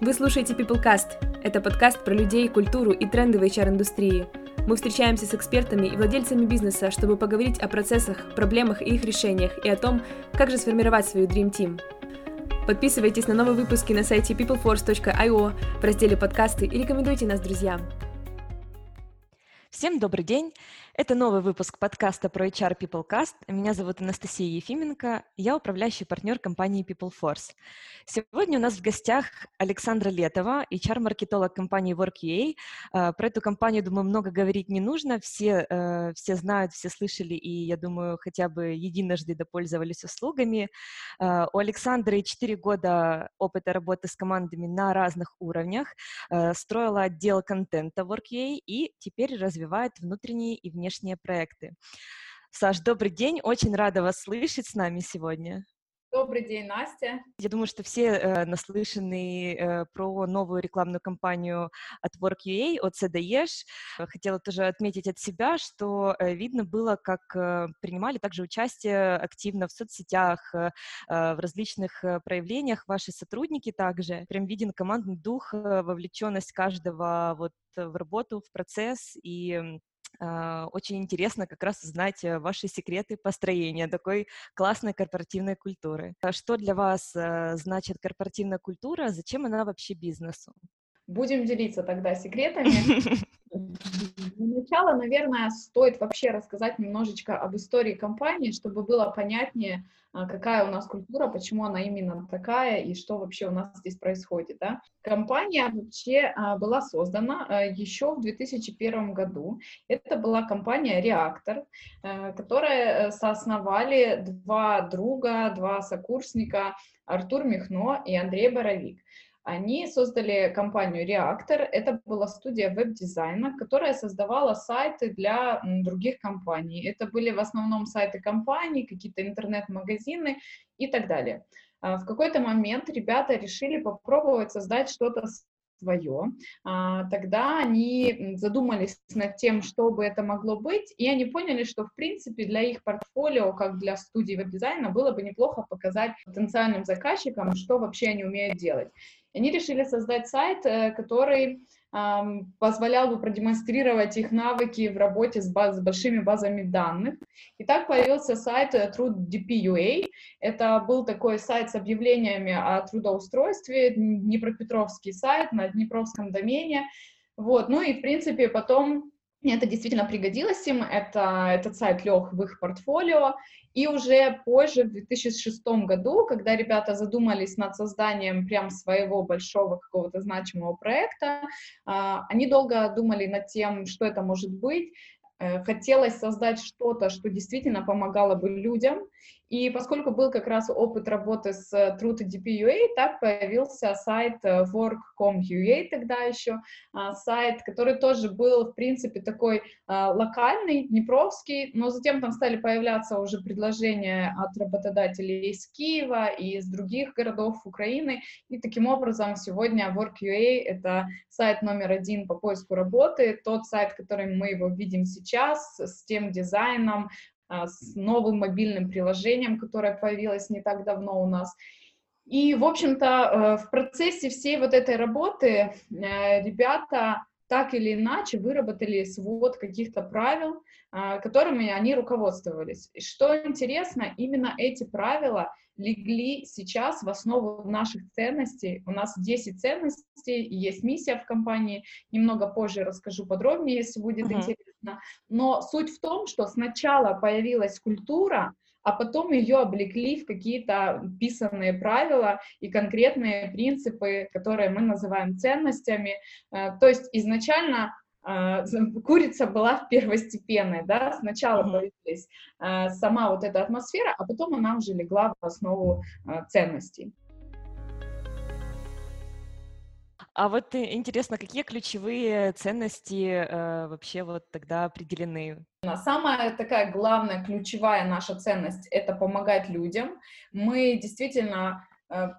Вы слушаете PeopleCast. Это подкаст про людей, культуру и тренды в HR-индустрии. Мы встречаемся с экспертами и владельцами бизнеса, чтобы поговорить о процессах, проблемах и их решениях, и о том, как же сформировать свою Dream Team. Подписывайтесь на новые выпуски на сайте peopleforce.io в разделе «Подкасты» и рекомендуйте нас друзьям. Всем добрый день! Это новый выпуск подкаста про HR PeopleCast. Меня зовут Анастасия Ефименко, я управляющий партнер компании PeopleForce. Сегодня у нас в гостях Александра Летова, HR-маркетолог компании WorkUA. А, про эту компанию, думаю, много говорить не нужно. Все, э, все знают, все слышали и, я думаю, хотя бы единожды допользовались услугами. А, у Александры 4 года опыта работы с командами на разных уровнях. Э, строила отдел контента WorkUA и теперь развивает внутренние и внешние внешние проекты. Саш, добрый день, очень рада вас слышать с нами сегодня. Добрый день, Настя. Я думаю, что все э, наслышаны э, про новую рекламную кампанию от Work.ua, от CDEsh. Хотела тоже отметить от себя, что э, видно было, как э, принимали также участие активно в соцсетях, э, э в различных э, проявлениях ваши сотрудники также. Прям виден командный дух, э, вовлеченность каждого вот в работу, в процесс и очень интересно как раз узнать э, ваши секреты построения такой классной корпоративной культуры. А что для вас э, значит корпоративная культура? Зачем она вообще бизнесу? Будем делиться тогда секретами. Для начала, наверное, стоит вообще рассказать немножечко об истории компании, чтобы было понятнее, а, какая у нас культура, почему она именно такая и что вообще у нас здесь происходит. Да? Компания вообще а, была создана а, еще в 2001 году. Это была компания «Реактор», которая соосновали два друга, два сокурсника, Артур Михно и Андрей Боровик. Они создали компанию Reactor. Это была студия веб-дизайна, которая создавала сайты для других компаний. Это были в основном сайты компаний, какие-то интернет-магазины и так далее. А, в какой-то момент ребята решили попробовать создать что-то свое. А, тогда они задумались над тем, что бы это могло быть, и они поняли, что, в принципе, для их портфолио, как для студии веб-дизайна, было бы неплохо показать потенциальным заказчикам, что вообще они умеют делать. Они решили создать сайт, э, который позволял бы продемонстрировать их навыки в работе с, баз, с большими базами данных. И так появился сайт э, TrudeDP.ua. Это был такой сайт с объявлениями о трудоустройстве, Днепропетровский сайт на Днепровском домене. Вот. Ну и, в принципе, потом это действительно пригодилось им, это, этот сайт лег в их портфолио, и уже позже, в 2006 году, когда ребята задумались над созданием прям своего большого какого-то значимого проекта, а, они долго думали над тем, что это может быть, Э, хотелось создать что-то, что действительно помогало бы людям. И поскольку был как раз опыт работы с Truth DP.ua, так появился сайт э, work.com.ua тогда еще, а, сайт, который тоже был, в принципе, такой а, локальный, днепровский, но затем там стали появляться уже предложения от работодателей из Киева и из других городов Украины, и таким образом сегодня Work.ua — это сайт номер один по поиску работы, тот сайт, который мы его видим сейчас, с тем дизайном, с новым мобильным приложением, которое появилось не так давно у нас. И, в общем-то, э, в процессе всей вот этой работы э, ребята так или иначе выработали свод каких-то правил, а, которыми они руководствовались. И что интересно, именно эти правила легли сейчас в основу наших ценностей. У нас 10 ценностей, есть миссия в компании. Немного позже расскажу подробнее, если будет uh-huh. интересно. Но суть в том, что сначала появилась культура, а потом ее облекли в какие-то писанные правила и конкретные принципы, которые мы называем ценностями. Э, то есть изначально курица была первостепенной, да, сначала появилась а, сама вот эта атмосфера, а потом она уже легла в основу а, ценностей. А вот э, интересно, какие ключевые ценности э, вообще вот тогда определены? Самая такая главная, ключевая наша ценность — это помогать людям. Мы действительно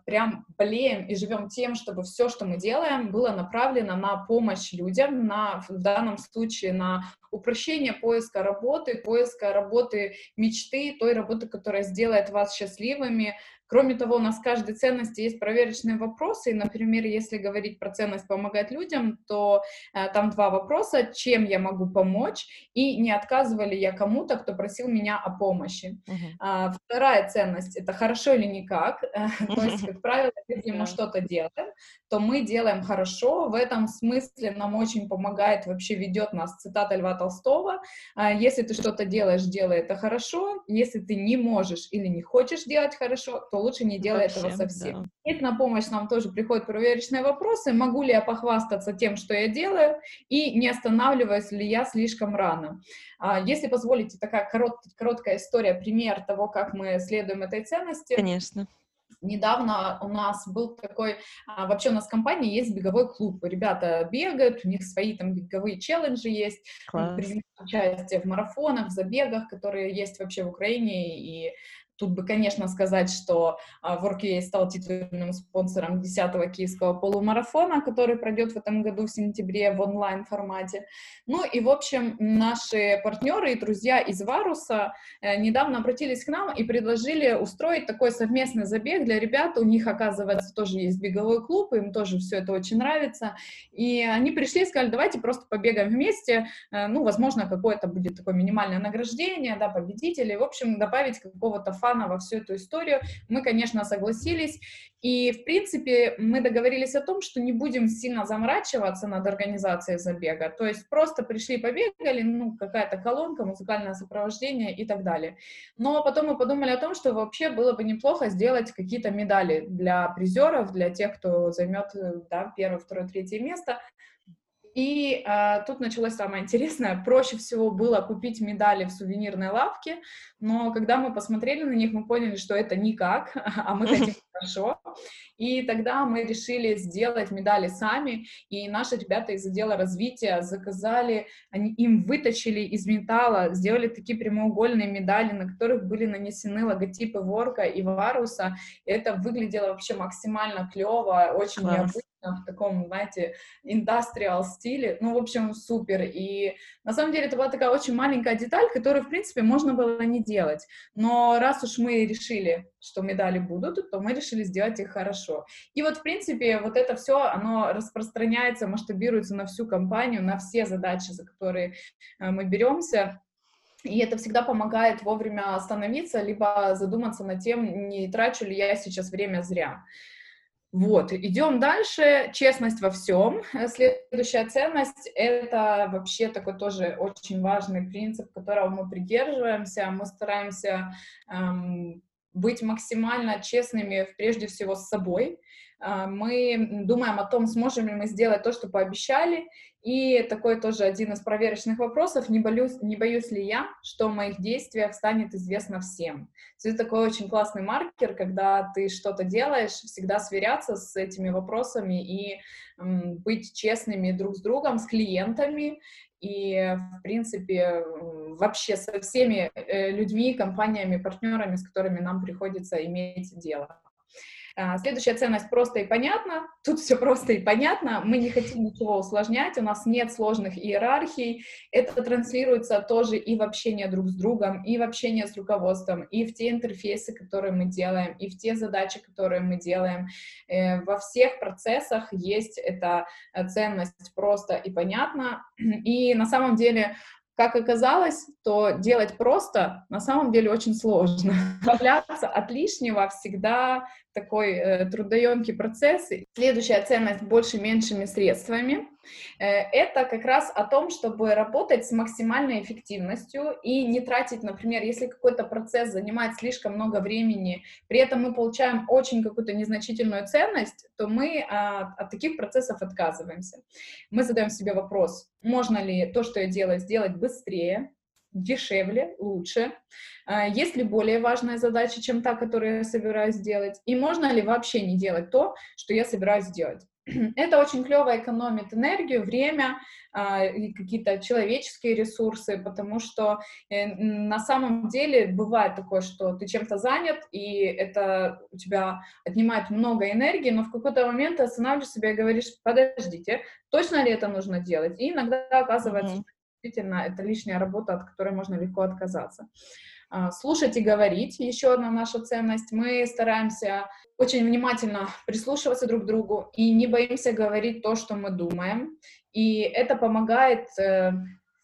прям болеем и живем тем, чтобы все, что мы делаем, было направлено на помощь людям, на, в данном случае на упрощение поиска работы, поиска работы мечты, той работы, которая сделает вас счастливыми, Кроме того, у нас в каждой ценности есть проверочные вопросы, и, например, если говорить про ценность помогать людям, то э, там два вопроса, чем я могу помочь, и не отказывали я кому-то, кто просил меня о помощи. Uh-huh. А, вторая ценность — это хорошо или никак, то есть, как правило, если мы что-то делаем, то мы делаем хорошо, в этом смысле нам очень помогает, вообще ведет нас цитата Льва Толстого, «А, если ты что-то делаешь, делай это хорошо, если ты не можешь или не хочешь делать хорошо, то лучше не делай Вообще, этого совсем. Да. И на помощь нам тоже приходят проверочные вопросы, могу ли я похвастаться тем, что я делаю, и не останавливаюсь ли я слишком рано. А, если позволите, такая корот, короткая история, пример того, как мы следуем этой ценности. Конечно недавно у нас был такой, а, вообще у нас в компании есть беговой клуб, ребята бегают, у них свои там беговые челленджи есть, принимают участие в марафонах, в забегах, которые есть вообще в Украине, и Тут бы, конечно, сказать, что uh, WorkUA стал титульным спонсором 10-го киевского полумарафона, который пройдет в этом году в сентябре в онлайн-формате. Ну и, в общем, наши партнеры и друзья из Варуса э, недавно обратились к нам и предложили устроить такой совместный забег для ребят. У них, оказывается, тоже есть беговой клуб, им тоже все это очень нравится. И они пришли и сказали, давайте просто побегаем вместе. Э, ну, возможно, какое-то будет такое минимальное награждение, да, победителей. В общем, добавить какого-то фана во всю эту историю. Мы, конечно, согласились. И, в принципе, мы договорились о том, что не будем сильно заморачиваться над организацией забега. То есть просто пришли, побегали, ну, какая-то колонка, музыкальное сопровождение и так далее. Но потом мы подумали о том, что вообще было бы неплохо сделать какие-то медали для призеров, для тех, кто займет да, первое, второе, третье место. И э, тут началось самое интересное. Проще всего было купить медали в сувенирной лавке, но когда мы посмотрели на них, мы поняли, что это никак, а мы хотим хорошо. И тогда мы решили сделать медали сами, и наши ребята из отдела развития заказали, они им выточили из металла, сделали такие прямоугольные медали, на которых были нанесены логотипы Ворка и Варуса. Это выглядело вообще максимально клево, очень Класс. необычно в таком, знаете, индастриал стиле. Ну, в общем, супер. И на самом деле это была такая очень маленькая деталь, которую, в принципе, можно было не делать. Но раз уж мы решили, что медали будут, то мы решили сделать их хорошо. И вот, в принципе, вот это все, оно распространяется, масштабируется на всю компанию, на все задачи, за которые э, мы беремся. И это всегда помогает вовремя остановиться, либо задуматься над тем, не трачу ли я сейчас время зря. Вот, идем дальше. Честность во всем. Следующая ценность — это вообще такой тоже очень важный принцип, которого мы придерживаемся. Мы стараемся эм, быть максимально честными прежде всего с собой. Э, мы думаем о том, сможем ли мы сделать то, что пообещали, и такой тоже один из проверочных вопросов, не боюсь, не боюсь ли я, что в моих действиях станет известно всем. Это такой очень классный маркер, когда ты что-то делаешь, всегда сверяться с этими вопросами и быть честными друг с другом, с клиентами и, в принципе, вообще со всеми э, людьми, компаниями, партнерами, с которыми нам приходится иметь дело. А, следующая ценность просто и понятно. Тут все просто и понятно. Мы не хотим ничего усложнять, у нас нет сложных иерархий. Это транслируется тоже и в общение друг с другом, и в общение с руководством, и в те интерфейсы, которые мы делаем, и в те задачи, которые мы делаем. Э, во всех процессах есть эта э, ценность просто и понятно. И на самом деле как оказалось, то делать просто на самом деле очень сложно. Избавляться от лишнего всегда такой э, трудоемкий процесс. Следующая ценность больше-меньшими средствами. Э, это как раз о том, чтобы работать с максимальной эффективностью и не тратить, например, если какой-то процесс занимает слишком много времени, при этом мы получаем очень какую-то незначительную ценность, то мы а, от таких процессов отказываемся. Мы задаем себе вопрос, можно ли то, что я делаю, сделать быстрее, дешевле, лучше? А, есть ли более важная задача, чем та, которую я собираюсь сделать? И можно ли вообще не делать то, что я собираюсь сделать? Это очень клево экономит энергию, время а, и какие-то человеческие ресурсы, потому что э, на самом деле бывает такое, что ты чем-то занят, и это у тебя отнимает много энергии, но в какой-то момент ты останавливаешь себя и говоришь, подождите, точно ли это нужно делать? И иногда оказывается, mm-hmm. Действительно это лишняя работа, от которой можно легко отказаться. а, слушать и говорить, еще одна наша ценность. Мы стараемся очень внимательно прислушиваться друг к другу и не боимся говорить то, что мы думаем. И это помогает э,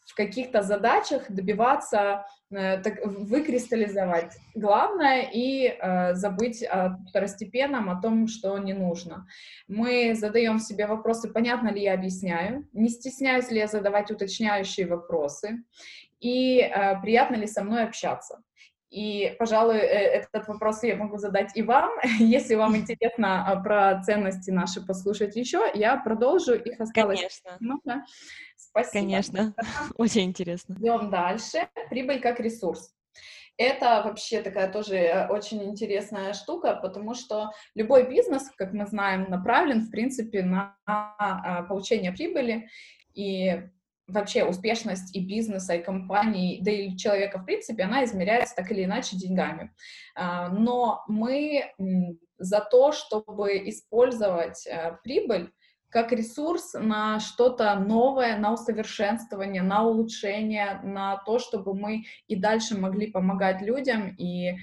в каких-то задачах добиваться, так, выкристаллизовать главное и э, забыть о второстепенном, о том, что не нужно. Мы задаем себе вопросы, понятно ли я объясняю, не стесняюсь ли я задавать уточняющие вопросы, и э, приятно ли со мной общаться. И, пожалуй, э, этот вопрос я могу задать и вам. Если вам интересно а, про ценности наши послушать еще, я продолжу. Их осталось Конечно. много. Спасибо. Конечно, очень интересно. Идем дальше. Прибыль как ресурс. Это вообще такая тоже очень интересная штука, потому что любой бизнес, как мы знаем, направлен, в принципе, на а, получение прибыли. И вообще успешность и бизнеса, и компании, да и человека в принципе, она измеряется так или иначе деньгами. А, но мы за то, чтобы использовать э, прибыль как ресурс на что-то новое, на усовершенствование, на улучшение, на то, чтобы мы и дальше могли помогать людям и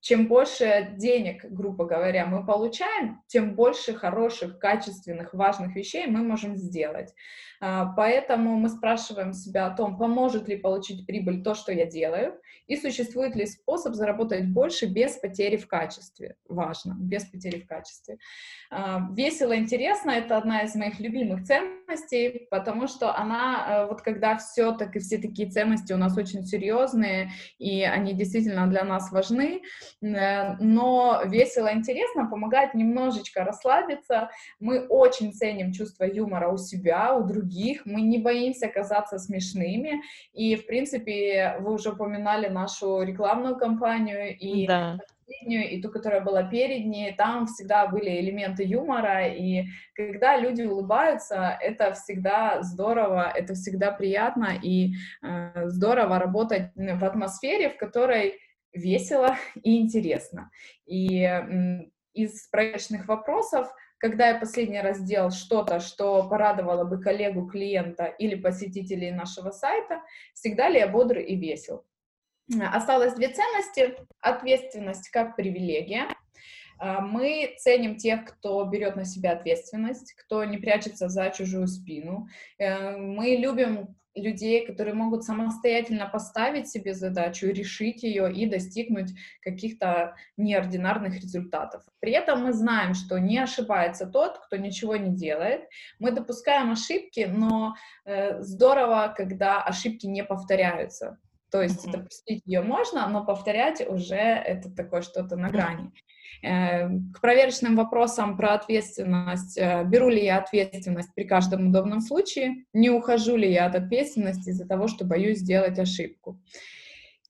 чем больше денег, грубо говоря, мы получаем, тем больше хороших, качественных, важных вещей мы можем сделать. А, поэтому мы спрашиваем себя о том, поможет ли получить прибыль то, что я делаю, и существует ли способ заработать больше без потери в качестве. Важно, без потери в качестве. А, весело, интересно, это одна из моих любимых ценностей, потому что она, э, вот когда все, так и все такие ценности у нас очень серьезные, и они действительно для нас важны, но весело, интересно помогает немножечко расслабиться. Мы очень ценим чувство юмора у себя, у других, мы не боимся казаться смешными, и, в принципе, вы уже упоминали нашу рекламную кампанию, и да. и ту, которая была перед ней, там всегда были элементы юмора, и когда люди улыбаются, это всегда здорово, это всегда приятно, и э, здорово работать в атмосфере, в которой весело и интересно. И из проектных вопросов когда я последний раз делал что-то, что порадовало бы коллегу, клиента или посетителей нашего сайта, всегда ли я бодр и весел. Осталось две ценности. Ответственность как привилегия. А, мы ценим тех, кто берет на себя ответственность, кто не прячется за чужую спину. Э, мы любим людей, которые могут самостоятельно поставить себе задачу, решить ее и достигнуть каких-то неординарных результатов. При этом мы знаем, что не ошибается тот, кто ничего не делает. Мы допускаем ошибки, но э, здорово, когда ошибки не повторяются. То есть mm-hmm. допустить ее можно, но повторять уже это такое что-то на грани. Э, к проверочным вопросам про ответственность. Э, беру ли я ответственность при каждом удобном случае? Не ухожу ли я от ответственности из-за того, что боюсь сделать ошибку?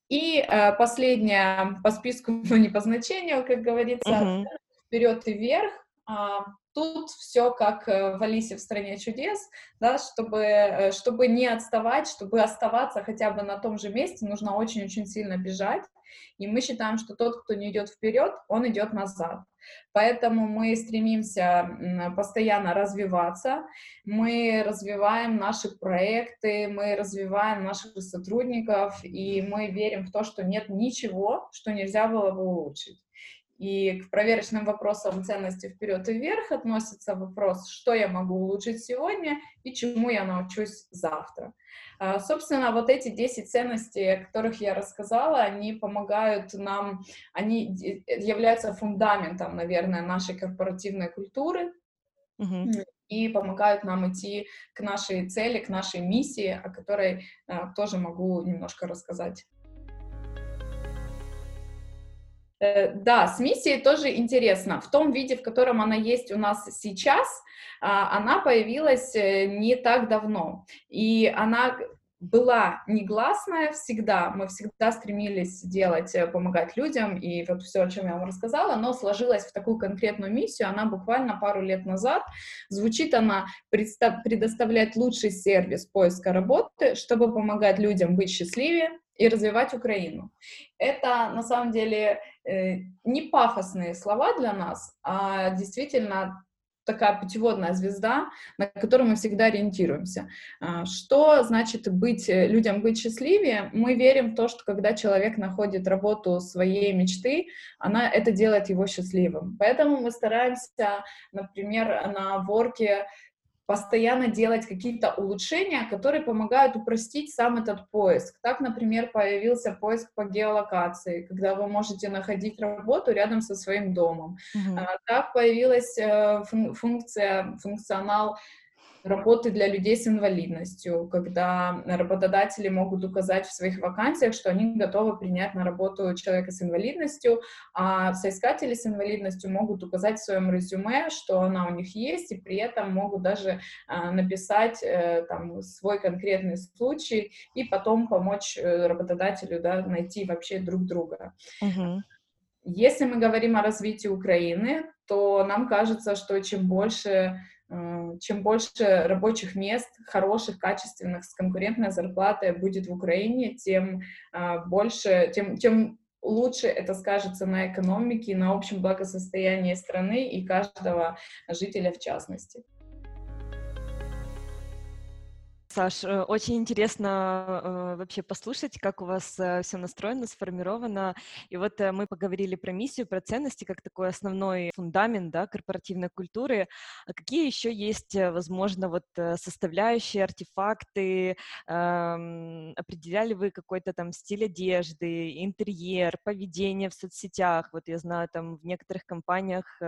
И э, последнее по списку, но не по значению, как говорится, uh-huh. вперед и вверх. А, тут все как в Алисе в стране чудес, да, чтобы, чтобы не отставать, чтобы оставаться хотя бы на том же месте, нужно очень-очень сильно бежать. И мы считаем, что тот, кто не идет вперед, он идет назад. Поэтому мы стремимся постоянно развиваться, мы развиваем наши проекты, мы развиваем наших сотрудников, и мы верим в то, что нет ничего, что нельзя было бы улучшить. И к проверочным вопросам ценности вперед и вверх относится вопрос, что я могу улучшить сегодня и чему я научусь завтра. А, собственно, вот эти 10 ценностей, о которых я рассказала, они помогают нам, они являются фундаментом, наверное, нашей корпоративной культуры. Uh-huh и помогают нам идти к нашей цели, к нашей миссии, о которой э, тоже могу немножко рассказать. Да, с миссией тоже интересно. В том виде, в котором она есть у нас сейчас, а, она появилась э, не так давно. И она была негласная всегда, мы всегда стремились делать, э, помогать людям, и вот все, о чем я вам рассказала, но сложилась в такую конкретную миссию, она буквально пару лет назад, звучит она предоставлять лучший сервис поиска работы, чтобы помогать людям быть счастливее, и развивать Украину. Это на самом деле э, не пафосные слова для нас, а действительно такая путеводная звезда, на которую мы всегда ориентируемся. А, что значит быть э, людям быть счастливее? Мы верим в то, что когда человек находит работу своей мечты, она это делает его счастливым. Поэтому мы стараемся, например, на ворке постоянно делать какие-то улучшения, которые помогают упростить сам этот поиск. Так, например, появился поиск по геолокации, когда вы можете находить работу рядом со своим домом. Mm-hmm. Так появилась э, функция, функционал работы для людей с инвалидностью, когда работодатели могут указать в своих вакансиях, что они готовы принять на работу человека с инвалидностью, а соискатели с инвалидностью могут указать в своем резюме, что она у них есть, и при этом могут даже а, написать э, там, свой конкретный случай и потом помочь э, работодателю да, найти вообще друг друга. Uh-huh. Если мы говорим о развитии Украины, то нам кажется, что чем больше чем больше рабочих мест, хороших, качественных, с конкурентной зарплатой будет в Украине, тем э, больше, тем, тем лучше это скажется на экономике, на общем благосостоянии страны и каждого жителя в частности. Саш, э, очень интересно э, вообще послушать, как у вас э, все настроено, сформировано. И вот мы поговорили про миссию, про ценности, как такой основной фундамент да, корпоративной культуры. А какие еще есть, возможно, вот составляющие, артефакты? Эм, определяли вы какой-то там стиль одежды, интерьер, поведение в соцсетях? Вот я знаю, там в некоторых компаниях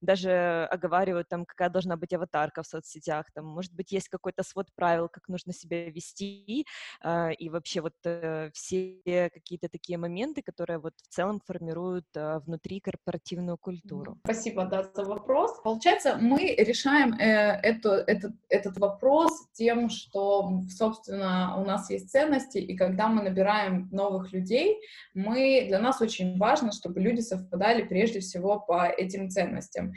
даже оговаривают, там, какая должна быть аватарка в соцсетях. Там, может быть, есть какой-то свод правил, как нужно себя вести, а, и вообще вот э, все какие-то такие моменты, которые вот в целом формируют а, внутри корпоративную культуру. Спасибо, да, за вопрос. Получается, мы решаем э, эту, этот, этот вопрос тем, что, собственно, у нас есть ценности, и когда мы набираем новых людей, мы, для нас очень важно, чтобы люди совпадали прежде всего по этим ценностям.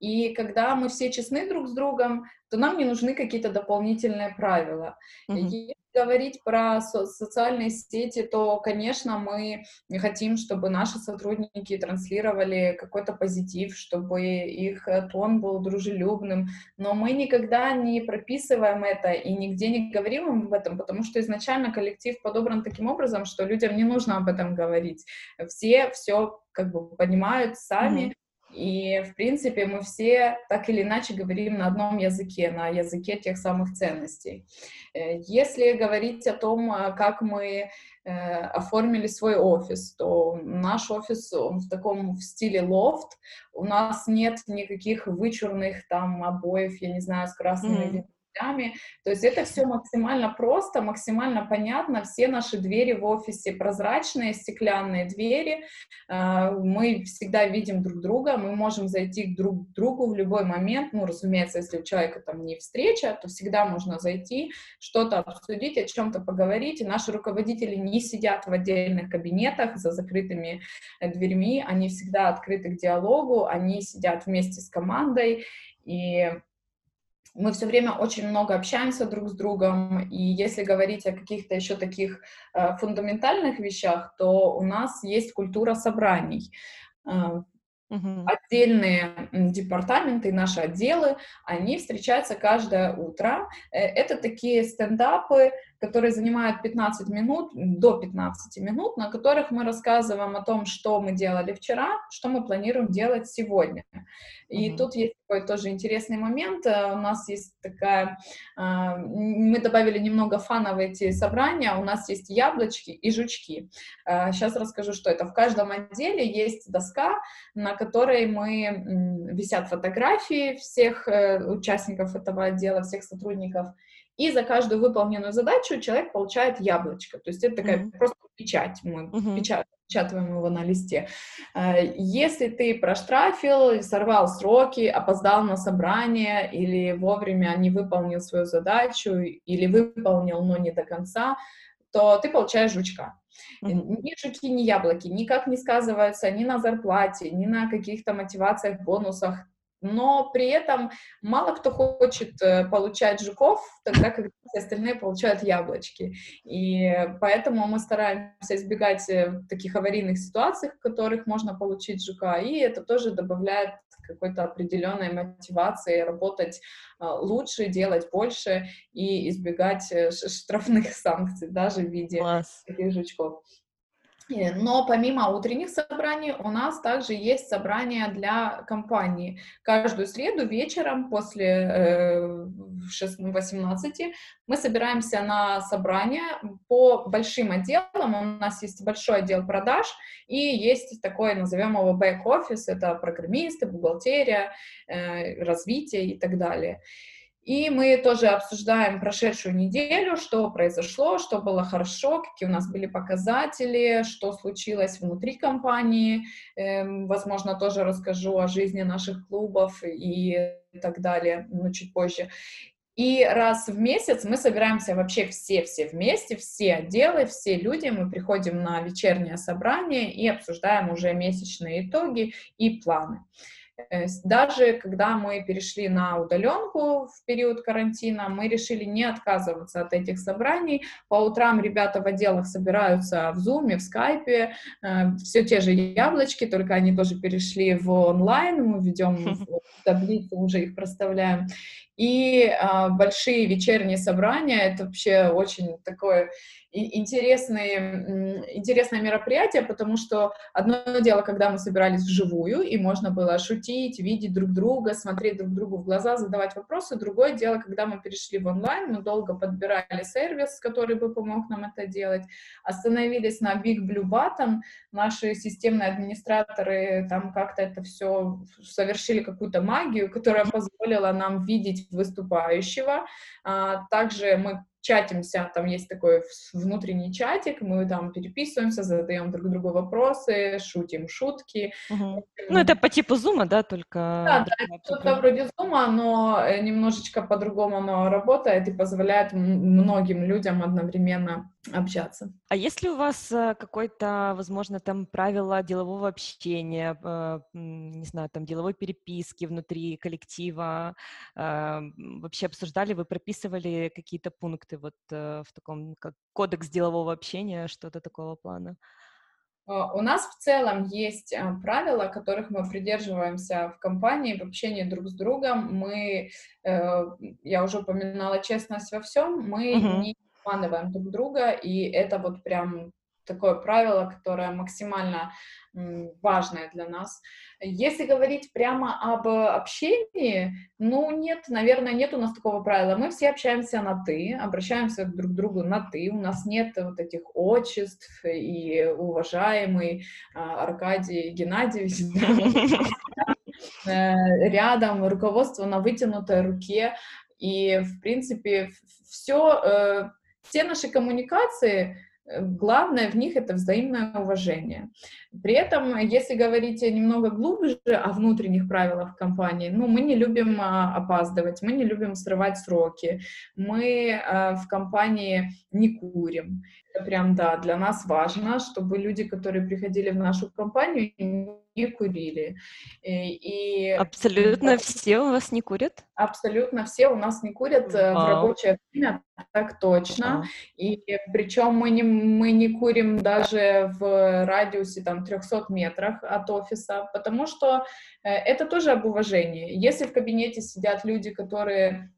И когда мы все честны друг с другом, то нам не нужны какие-то дополнительные правила. Mm-hmm. Если говорить про со- социальные сети, то, конечно, мы хотим, чтобы наши сотрудники транслировали какой-то позитив, чтобы их э, тон был дружелюбным, но мы никогда не прописываем это и нигде не говорим об этом, потому что изначально коллектив подобран таким образом, что людям не нужно об этом говорить. Все все как бы понимают сами, mm-hmm и, в принципе, мы все так или иначе говорим на одном языке, на языке тех самых ценностей. Э, если говорить о том, а, как мы э, оформили свой офис, то наш офис, он в таком в стиле лофт, у нас нет никаких вычурных там обоев, я не знаю, с красными mm гостями. То есть это все максимально просто, максимально понятно. Все наши двери в офисе прозрачные, стеклянные двери. А, мы всегда видим друг друга, мы можем зайти друг к другу в любой момент. Ну, разумеется, если у человека там не встреча, то всегда можно зайти, что-то обсудить, о чем-то поговорить. И наши руководители не сидят в отдельных кабинетах за закрытыми э, дверьми, они всегда открыты к диалогу, они сидят вместе с командой, и мы все время очень много общаемся друг с другом, и если говорить о каких-то еще таких э, фундаментальных вещах, то у нас есть культура собраний. Э, Uh-huh. Отдельные департаменты, наши отделы, они встречаются каждое утро. Э, это такие стендапы, которые занимают 15 минут, до 15 минут, на которых мы рассказываем о том, что мы делали вчера, что мы планируем делать сегодня. И mm-hmm. тут есть такой тоже интересный момент. Э, у нас есть такая... Э, мы добавили немного фана в эти собрания. У нас есть яблочки и жучки. Сейчас э, расскажу, что это. В каждом отделе есть доска, на которой мы... Висят фотографии всех участников этого отдела, всех сотрудников и за каждую выполненную задачу человек получает яблочко. То есть это такая mm-hmm. просто печать, мы mm-hmm. печатаем его на листе. Э, если ты проштрафил, сорвал сроки, опоздал на собрание или вовремя не выполнил свою задачу, или выполнил, но не до конца, то ты получаешь жучка. Mm-hmm. Ни жуки, ни яблоки никак не сказываются ни на зарплате, ни на каких-то мотивациях, бонусах но при этом мало кто хочет э, получать жуков, тогда как все остальные получают яблочки. И поэтому мы стараемся избегать э, таких аварийных ситуаций, в которых можно получить жука, и это тоже добавляет какой-то определенной мотивации работать а, лучше, делать больше и избегать э, штрафных санкций даже в виде Класс. таких жучков. Э, но помимо утренних собраний у нас также есть собрания для компании. Каждую среду вечером после э, 18 мы собираемся на собрание по большим отделам. У нас есть большой отдел продаж и есть такой, назовем его бэк-офис, это программисты, бухгалтерия, э, развитие и так далее. И мы тоже обсуждаем прошедшую неделю, что произошло, что было хорошо, какие у нас были показатели, что случилось внутри компании. Эм, возможно, тоже расскажу о жизни наших клубов и так далее, но чуть позже. И раз в месяц мы собираемся вообще все-все вместе, все отделы, все люди, мы приходим на вечернее собрание и обсуждаем уже месячные итоги и планы. Э, даже когда мы перешли на удаленку в период карантина, мы решили не отказываться от этих собраний. По утрам ребята в отделах собираются в Zoom, в Skype, э, все те же яблочки, только они тоже перешли в онлайн, мы ведем таблицы, уже их проставляем. И э, большие вечерние собрания, это вообще очень такое интересные, интересное мероприятие, потому что одно дело, когда мы собирались вживую, и можно было шутить, видеть друг друга, смотреть друг другу в глаза, задавать вопросы. Другое дело, когда мы перешли в онлайн, мы долго подбирали сервис, который бы помог нам это делать, остановились на Big Blue Button, наши системные администраторы там как-то это все совершили какую-то магию, которая позволила нам видеть выступающего. А, также мы чатимся, там есть такой внутренний чатик, мы там переписываемся, задаем друг другу вопросы, шутим шутки. Угу. Ну, это по типу зума, да, только... Да, да, что-то вроде зума, но э, немножечко по-другому оно работает и позволяет многим людям одновременно общаться. А есть ли у вас э, какое-то, возможно, там правило делового общения, э, не знаю, там деловой переписки внутри коллектива? Вообще обсуждали вы, прописывали какие-то пункты вот в таком как кодекс делового общения, что-то такого плана? А, у нас в целом есть а, правила, которых мы придерживаемся в компании в общении друг с другом. Мы, э, я уже упоминала честность во всем, мы uh-huh. не обманываем друг друга, и это вот прям такое правило, которое максимально важное для нас. Если говорить прямо об общении, ну нет, наверное, нет у нас такого правила. Мы все общаемся на «ты», обращаемся друг к другу на «ты». У нас нет вот этих отчеств и уважаемый а, Аркадий Геннадьевич э, рядом, руководство на вытянутой руке. И, в принципе, все, э, все наши коммуникации Э, главное в них это взаимное уважение. При этом, если говорить немного глубже о внутренних правилах компании, ну, мы не любим а, опаздывать, мы не любим срывать сроки, мы а, в компании не курим. Прям, да, для нас важно, чтобы люди, которые приходили в нашу компанию, не курили. И, и абсолютно да, все у вас не курят? Абсолютно все у нас не курят Вау. в рабочее время, так точно. Вау. И причем мы не, мы не курим даже в радиусе там 300 метрах от офиса, потому что э, это тоже об уважении. Если в кабинете сидят люди, которые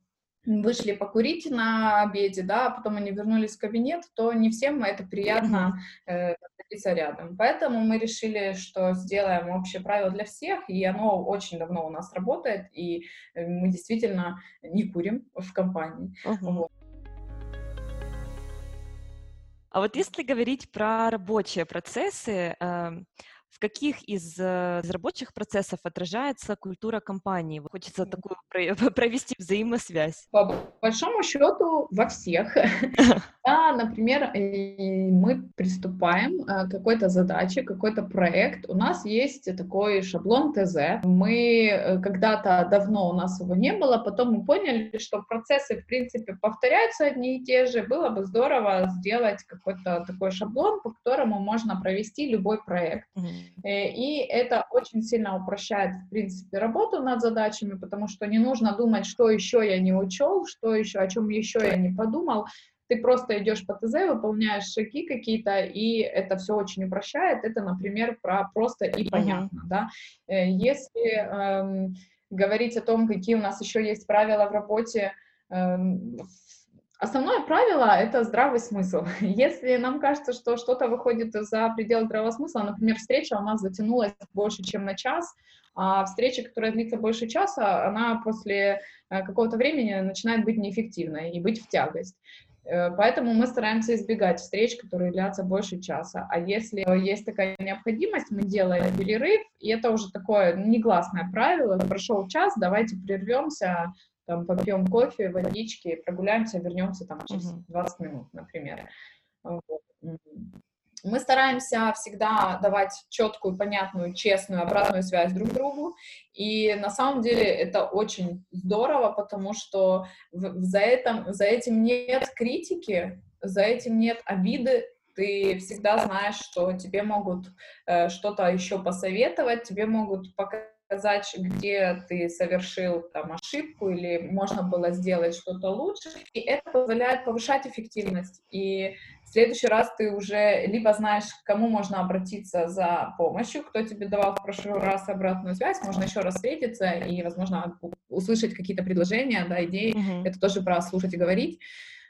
вышли покурить на обеде, да, а потом они вернулись в кабинет, то не всем это приятно э, находиться рядом. Поэтому мы решили, что сделаем общее правило для всех, и оно очень давно у нас работает, и э, мы действительно не курим в компании. Uh-huh. Вот. А вот если говорить про рабочие процессы, э, в каких из, э, из рабочих процессов отражается культура компании? Хочется такую провести взаимосвязь. По большому счету во всех. Да, например, мы приступаем э, к какой-то задаче, какой-то проект. У нас есть такой шаблон ТЗ. Мы э, когда-то давно у нас его не было, потом мы поняли, что процессы, в принципе, повторяются одни и те же. Было бы здорово сделать какой-то такой шаблон, по которому можно провести любой проект. Mm-hmm. И это очень сильно упрощает, в принципе, работу над задачами, потому что не нужно думать, что еще я не учел, что еще, о чем еще я не подумал. Ты просто идешь по ТЗ, выполняешь шаги какие-то, и это все очень упрощает. Это, например, про просто и понятно, да. Э, если эм, говорить о том, какие у нас еще есть правила в работе, эм, Основное правило — это здравый смысл. Если нам кажется, что что-то выходит за пределы здравого смысла, например, встреча у нас затянулась больше, чем на час, а встреча, которая длится больше часа, она после э, какого-то времени начинает быть неэффективной и быть в тягость. Э, поэтому мы стараемся избегать встреч, которые длятся больше часа. А если есть такая необходимость, мы делаем перерыв, и это уже такое негласное правило. Прошел час, давайте прервемся, там, попьем кофе, водички, прогуляемся, вернемся там через 20 минут, например. Вот. Мы стараемся всегда давать четкую, понятную, честную обратную связь друг другу, и на самом деле это очень здорово, потому что за, этим, за этим нет критики, за этим нет обиды, ты всегда знаешь, что тебе могут э, что-то еще посоветовать, тебе могут показать сказать, где ты совершил там ошибку или можно было сделать что-то лучше. И это позволяет повышать эффективность. И в следующий раз ты уже либо знаешь, к кому можно обратиться за помощью, кто тебе давал в прошлый раз обратную связь, можно еще раз встретиться и, возможно, услышать какие-то предложения, да, идеи. Mm-hmm. Это тоже про слушать и говорить.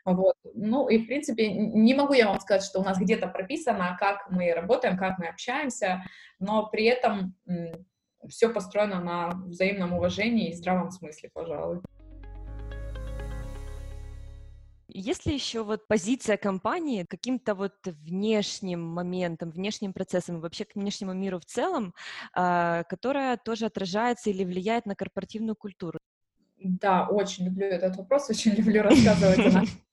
Вот. Ну и, в принципе, не могу я вам сказать, что у нас где-то прописано, как мы работаем, как мы общаемся, но при этом все построено на взаимном уважении и здравом смысле, пожалуй. Есть ли еще вот позиция компании каким-то вот внешним моментом, внешним процессом, вообще к внешнему миру в целом, а, которая тоже отражается или влияет на корпоративную культуру? Да, очень люблю этот вопрос, очень люблю рассказывать о нашей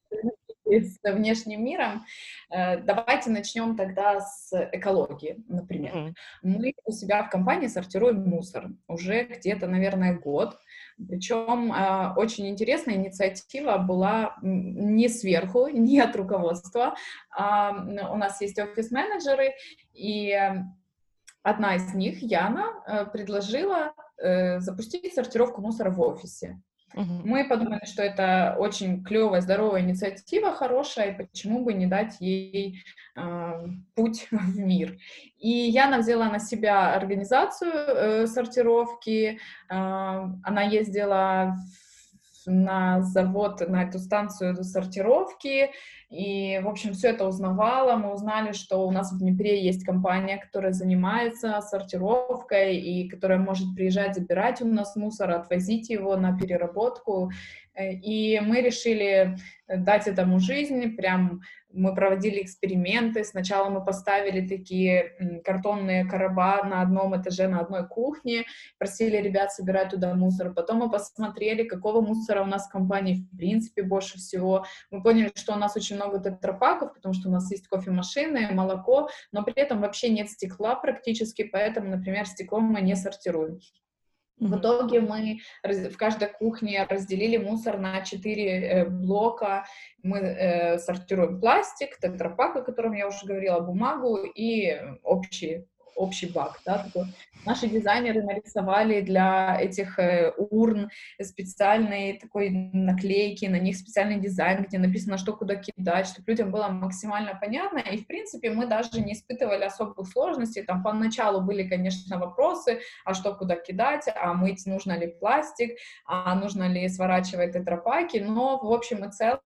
с внешним миром. Э, давайте начнем тогда с экологии, например. Mm-hmm. Мы у себя в компании сортируем мусор уже где-то, наверное, год. Причем э, очень интересная инициатива была не сверху, не от руководства. А у нас есть офис-менеджеры, и одна из них, Яна, э, предложила запустить сортировку мусора в офисе. Угу. Мы подумали, что это очень клевая, здоровая инициатива, хорошая, и почему бы не дать ей э, путь в мир. И Яна взяла на себя организацию э, сортировки, э, она ездила на завод, на эту станцию сортировки, и, в общем, все это узнавала. Мы узнали, что у нас в Днепре есть компания, которая занимается сортировкой и которая может приезжать забирать у нас мусор, отвозить его на переработку. Э, и мы решили дать этому жизнь, прям мы проводили эксперименты. Сначала мы поставили такие картонные короба на одном этаже, на одной кухне, просили ребят собирать туда мусор. Потом мы посмотрели, какого мусора у нас в компании в принципе больше всего. Мы поняли, что у нас очень много тетрапаков, потому что у нас есть кофемашины, молоко, но при этом вообще нет стекла практически, поэтому, например, стекло мы не сортируем. В итоге мы в каждой кухне разделили мусор на четыре э, блока. Мы э, сортируем пластик, тетрапак, о котором я уже говорила, бумагу и общие общий баг, да. Наши дизайнеры нарисовали для этих э, урн специальные такой наклейки, на них специальный дизайн, где написано, что куда кидать, чтобы людям было максимально понятно, и, в принципе, мы даже не испытывали особых сложностей, там, поначалу были, конечно, вопросы, а что куда кидать, а мыть нужно ли пластик, а нужно ли сворачивать тетрапаки, но, в общем и целом,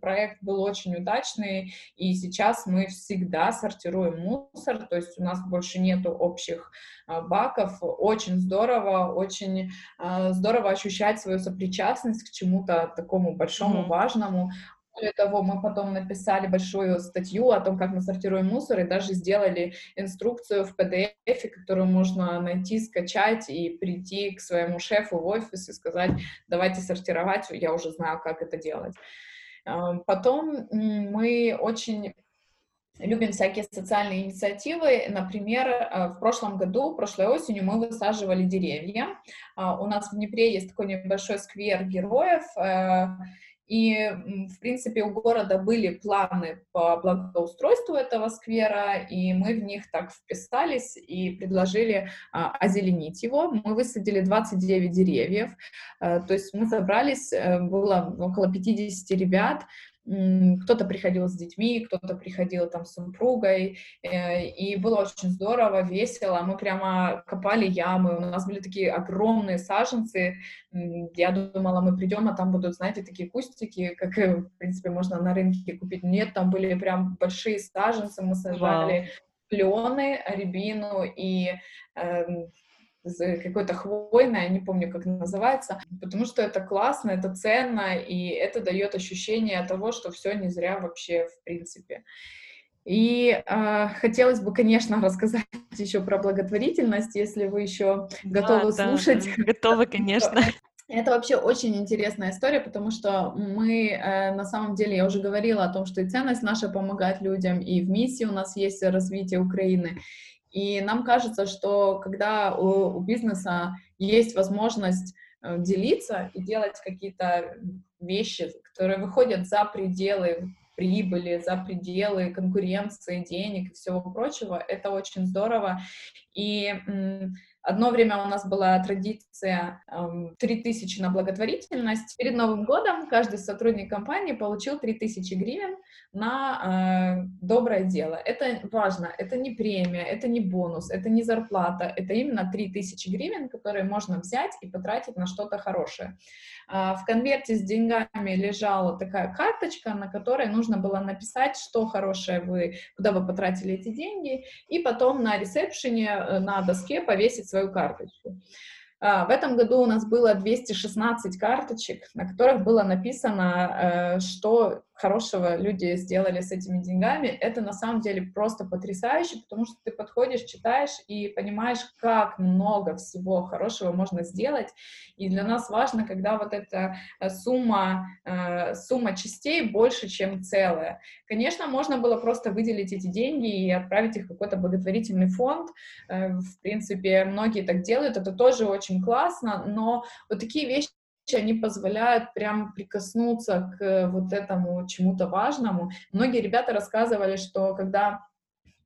проект был очень удачный, и сейчас мы всегда сортируем мусор, то есть у нас больше нету общих а, баков. Очень здорово, очень а, здорово ощущать свою сопричастность к чему-то такому большому, mm-hmm. важному. Более того, мы потом написали большую статью о том, как мы сортируем мусор, и даже сделали инструкцию в PDF, которую можно найти, скачать и прийти к своему шефу в офис и сказать, давайте сортировать, я уже знаю, как это делать. Потом мы очень любим всякие социальные инициативы. Например, э, в прошлом году, прошлой осенью мы высаживали деревья. А, у нас в Днепре есть такой небольшой сквер героев, э, и, в принципе, у города были планы по благоустройству этого сквера, и мы в них так вписались и предложили а, озеленить его. Мы высадили 29 деревьев, а, то есть мы собрались, а, было около 50 ребят, кто-то приходил с детьми, кто-то приходил там с супругой, э, и было очень здорово, весело, мы прямо копали ямы, у нас были такие огромные саженцы, я думала, мы придем, а там будут, знаете, такие кустики, как, в принципе, можно на рынке купить, нет, там были прям большие саженцы, мы сажали клены, рябину и эм, какой-то хвойной, я не помню, как называется, потому что это классно, это ценно, и это дает ощущение того, что все не зря вообще, в принципе. И э, хотелось бы, конечно, рассказать еще про благотворительность, если вы еще готовы да, слушать. Да, готовы, конечно. Это вообще очень интересная история, потому что мы, э, на самом деле, я уже говорила о том, что и ценность наша помогать людям, и в миссии у нас есть развитие Украины. И нам кажется, что когда у, у бизнеса есть возможность э, делиться и делать какие-то вещи, которые выходят за пределы прибыли, за пределы конкуренции, денег и всего прочего, это очень здорово. И Одно время у нас была традиция эм, 3000 на благотворительность. Перед Новым годом каждый сотрудник компании получил 3000 гривен на э, доброе дело. Это важно, это не премия, это не бонус, это не зарплата, это именно 3000 гривен, которые можно взять и потратить на что-то хорошее. Э, в конверте с деньгами лежала такая карточка, на которой нужно было написать, что хорошее вы, куда вы потратили эти деньги, и потом на ресепшене э, на доске повесить свою карточку. А, в этом году у нас было 216 карточек, на которых было написано, э, что хорошего люди сделали с этими деньгами, это на самом деле просто потрясающе, потому что ты подходишь, читаешь и понимаешь, как много всего хорошего можно сделать. И для нас важно, когда вот эта э, сумма, э, сумма частей больше, чем целая. Конечно, можно было просто выделить эти деньги и отправить их в какой-то благотворительный фонд. Э, в принципе, многие так делают, это тоже очень классно, но вот такие вещи они позволяют прям прикоснуться к вот этому чему-то важному. Многие ребята рассказывали, что когда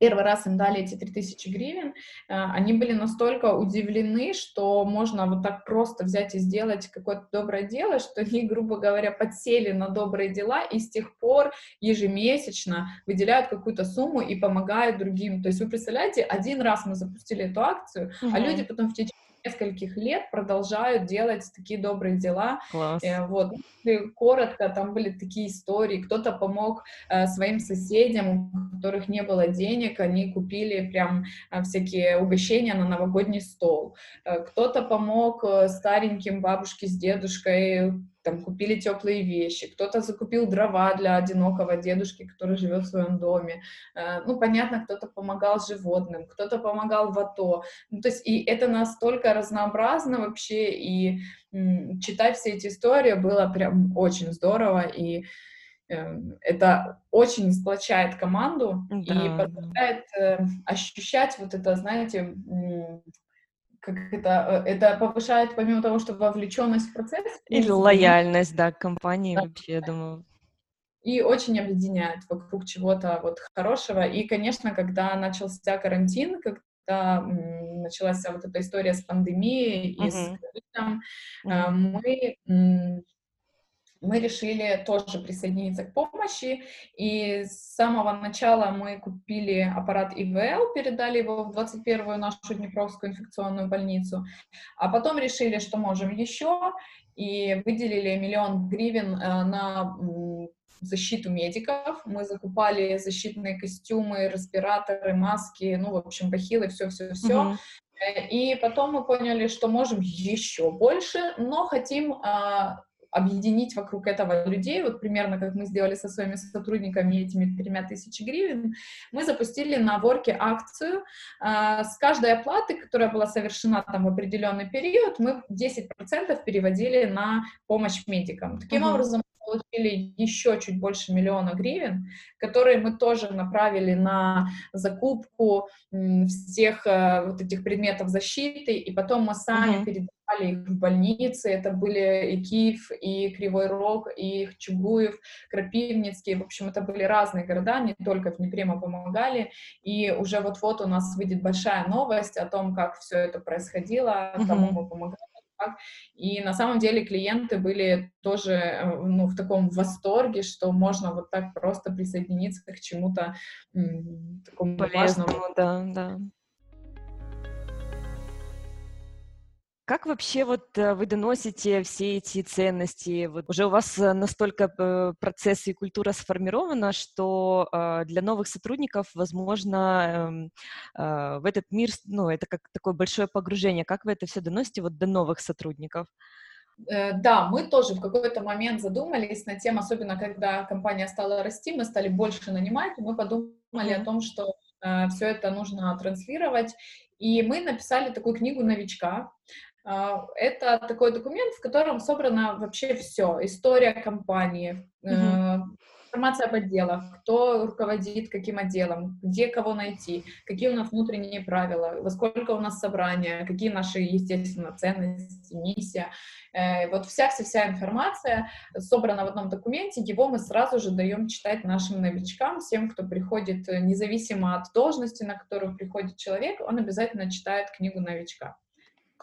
первый раз им дали эти 3000 гривен, э, они были настолько удивлены, что можно вот так просто взять и сделать какое-то доброе дело, что они, грубо говоря, подсели на добрые дела и с тех пор ежемесячно выделяют какую-то сумму и помогают другим. То есть вы представляете, один раз мы запустили эту акцию, угу. а люди потом в течение нескольких лет продолжают делать такие добрые дела. Класс. Э, вот. Коротко, там были такие истории. Кто-то помог э, своим соседям, у которых не было денег, они купили прям э, всякие угощения на новогодний стол. Э, кто-то помог стареньким бабушке с дедушкой там купили теплые вещи, кто-то закупил дрова для одинокого дедушки, который живет в своем доме. Э, ну, понятно, кто-то помогал животным, кто-то помогал в АТО. Ну, то есть, и это настолько разнообразно вообще, и читать все эти истории было прям очень здорово, и эм, это очень сплочает команду да. и позволяет э, ощущать вот это, знаете, как это, э, это повышает, помимо того, что вовлеченность в процесс. Или лояльность, да, к компании да. вообще, я думаю. И очень объединяет вокруг чего-то вот хорошего. И, конечно, когда начался карантин, когда началась вот эта история с пандемией uh-huh. и с ковидом, uh-huh. мы мы решили тоже присоединиться к помощи, и с самого начала мы купили аппарат ИВЛ, передали его в 21-ю нашу Днепровскую инфекционную больницу, а потом решили, что можем еще, и выделили миллион гривен э, на защиту медиков. Мы закупали защитные костюмы, респираторы, маски, ну, в общем, бахилы, все-все-все. Uh-huh. И потом мы поняли, что можем еще больше, но хотим а, объединить вокруг этого людей, вот примерно как мы сделали со своими сотрудниками этими тремя тысячи гривен, мы запустили на ворке акцию. А, с каждой оплаты, которая была совершена там в определенный период, мы 10% переводили на помощь медикам. Таким uh-huh. образом, получили еще чуть больше миллиона гривен, которые мы тоже направили на закупку всех э, вот этих предметов защиты, и потом мы сами uh-huh. передали их в больнице, это были и Киев, и Кривой Рог, и Чугуев, Крапивницкий, в общем, это были разные города, не только в Днепре мы помогали, и уже вот-вот у нас выйдет большая новость о том, как все это происходило, кому мы помогали, и на самом деле клиенты были тоже э, ну, в таком восторге, что можно вот так просто присоединиться к чему-то такому Полезному, важному. Да, да. Как вообще вот э, вы доносите все эти ценности? Вот уже у вас э, настолько э, процесс и культура сформирована, что для новых сотрудников, возможно, эм, в этот мир, ну, это как такое большое погружение. Как вы это все доносите вот до новых сотрудников? Да, мы тоже в какой-то момент задумались на тему, особенно когда компания стала расти, мы стали больше нанимать, мы подумали mm-hmm. о том, что все это нужно транслировать. И мы написали такую книгу новичка, это такой документ, в котором собрано вообще все. История компании, mm-hmm. информация об отделах, кто руководит каким отделом, где кого найти, какие у нас внутренние правила, во сколько у нас собрания, какие наши, естественно, ценности, миссия. Э, вот вся-вся-вся информация собрана в одном документе, его мы сразу же даем читать нашим новичкам, всем, кто приходит, э, независимо от должности, на которую приходит человек, он обязательно читает книгу новичка.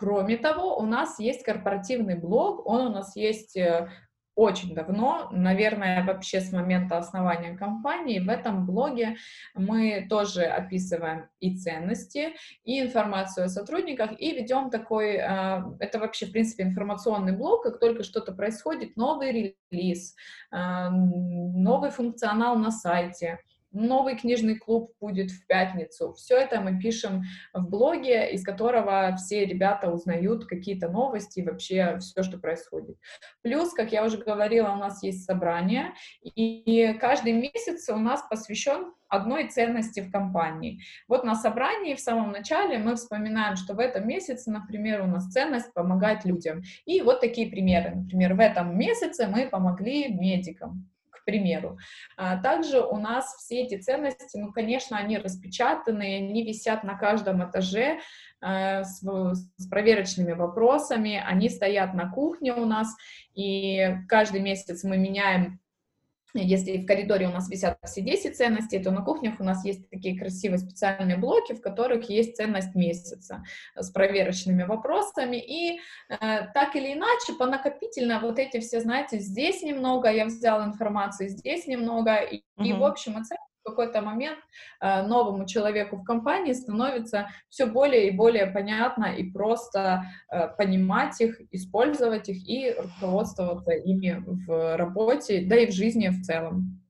Кроме того, у нас есть корпоративный блог, он у нас есть э, очень давно, наверное, вообще с момента основания компании. В этом блоге мы тоже описываем и ценности, и информацию о сотрудниках, и ведем такой, э, это вообще, в принципе, информационный блог, как только что-то происходит, новый релиз, э, новый функционал на сайте, новый книжный клуб будет в пятницу. Все это мы пишем в блоге, из которого все ребята узнают какие-то новости, вообще все, что происходит. Плюс, как я уже говорила, у нас есть собрание, и каждый месяц у нас посвящен одной ценности в компании. Вот на собрании в самом начале мы вспоминаем, что в этом месяце, например, у нас ценность помогать людям. И вот такие примеры. Например, в этом месяце мы помогли медикам примеру. А, также у нас все эти ценности, ну, конечно, они распечатаны, они висят на каждом этаже э, с, с проверочными вопросами, они стоят на кухне у нас, и каждый месяц мы меняем если в коридоре у нас висят все 10 ценностей, то на кухнях у нас есть такие красивые специальные блоки, в которых есть ценность месяца с проверочными вопросами. И э, так или иначе, понакопительно вот эти все, знаете, здесь немного я взял информацию, здесь немного, и, mm-hmm. и в общем и целом в какой-то момент э, новому человеку в компании становится все более и более понятно и просто э, понимать их, использовать их и руководствоваться ими в работе, да и в жизни в целом.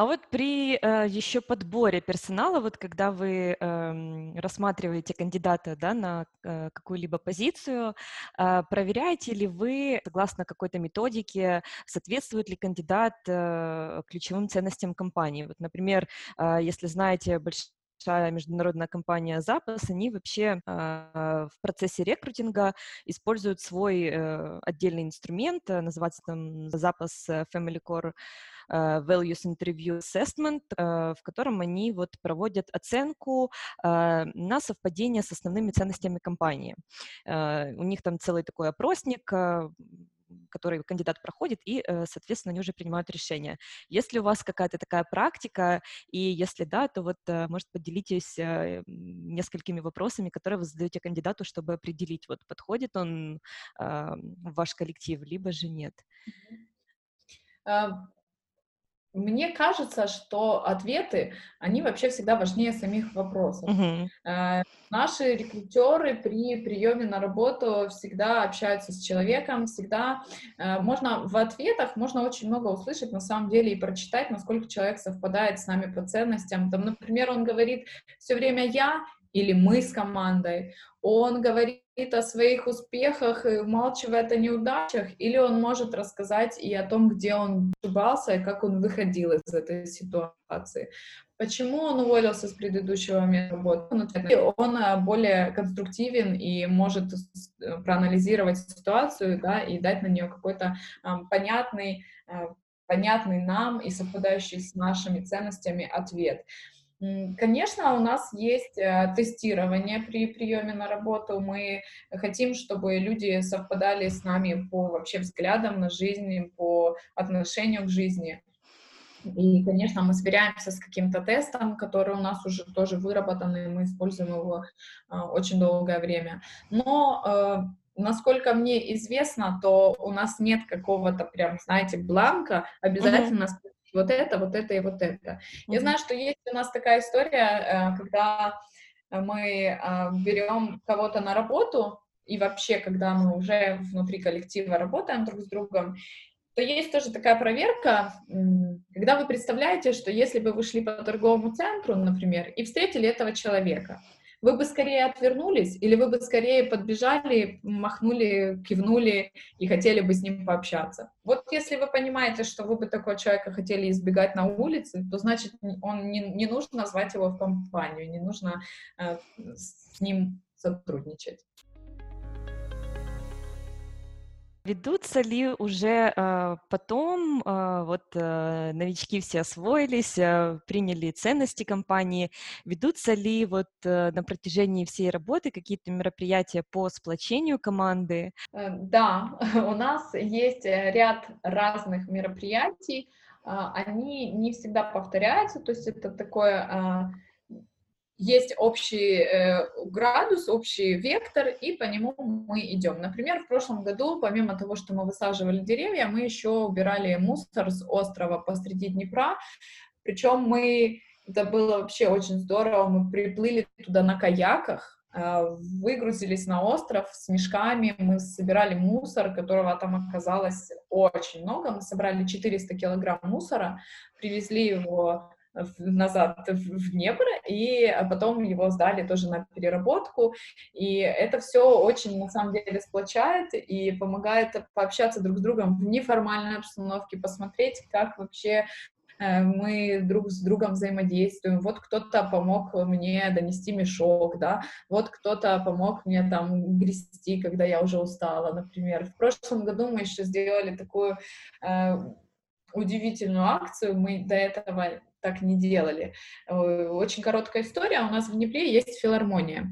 А вот при э, еще подборе персонала, вот когда вы э, рассматриваете кандидата да, на э, какую-либо позицию, э, проверяете ли вы, согласно какой-то методике, соответствует ли кандидат э, ключевым ценностям компании? Вот, например, э, если знаете большая международная компания Запас, они вообще э, в процессе рекрутинга используют свой э, отдельный инструмент, э, называется там Запас Family Core Э, values Interview Assessment, э, в котором они вот проводят оценку э, на совпадение с основными ценностями компании. У них там целый такой опросник, который кандидат проходит, и, соответственно, они уже принимают решение. Если у вас какая-то такая практика, и если да, то вот, может, поделитесь несколькими вопросами, которые вы задаете кандидату, чтобы определить, вот подходит он в ваш коллектив, либо же нет. Мне кажется, что ответы, они вообще всегда важнее самих вопросов. Uh-huh. Э, наши рекрутеры при приеме на работу всегда общаются с человеком, всегда э, можно в ответах можно очень много услышать на самом деле и прочитать, насколько человек совпадает с нами по ценностям. Там, например, он говорит все время я или мы с командой. Он говорит о своих успехах и умалчивает о неудачах, или он может рассказать и о том, где он ошибался и как он выходил из этой ситуации. Почему он уволился с предыдущего места работы? Он э, более конструктивен и может э, проанализировать ситуацию да, и дать на нее какой-то понятный, э, понятный нам и совпадающий с нашими ценностями ответ. Конечно, у нас есть э, тестирование при приеме на работу. Мы хотим, чтобы люди совпадали с нами по вообще взглядам на жизнь, по отношению к жизни. И, конечно, мы сверяемся с каким-то тестом, который у нас уже тоже выработан, и мы используем его э, очень долгое время. Но э, насколько мне известно, то у нас нет какого-то прям, знаете, бланка, обязательно mm-hmm вот это, вот это и вот это. Mm-hmm. Я знаю, что есть у нас такая история, э, когда мы а, берем кого-то на работу, и вообще, когда мы уже внутри коллектива работаем друг с другом, то есть тоже такая проверка, когда вы представляете, что если бы вы шли по торговому центру, например, и встретили этого человека, вы бы скорее отвернулись или вы бы скорее подбежали, махнули, кивнули и хотели бы с ним пообщаться? Вот если вы понимаете, что вы бы такого человека хотели избегать на улице, то значит он не, не нужно звать его в компанию, не нужно э, с ним сотрудничать. Ведутся ли уже э, потом, э, вот э, новички все освоились, э, приняли ценности компании, ведутся ли вот э, на протяжении всей работы какие-то мероприятия по сплочению команды? Э, да, у нас есть э, ряд разных мероприятий, они не всегда повторяются, то есть это такое... Есть общий э, градус, общий вектор, и по нему мы идем. Например, в прошлом году, помимо того, что мы высаживали деревья, мы еще убирали мусор с острова посреди Днепра. Причем мы, это было вообще очень здорово, мы приплыли туда на каяках, э, выгрузились на остров с мешками, мы собирали мусор, которого там оказалось очень много, мы собрали 400 килограмм мусора, привезли его назад в Днепр, и потом его сдали тоже на переработку, и это все очень, на самом деле, сплочает и помогает пообщаться друг с другом в неформальной обстановке, посмотреть, как вообще э, мы друг с другом взаимодействуем. Вот кто-то помог мне донести мешок, да, вот кто-то помог мне там грести, когда я уже устала, например. В прошлом году мы еще сделали такую э, удивительную акцию. Мы до этого так не делали. Э, очень короткая история. У нас в Днепре есть филармония.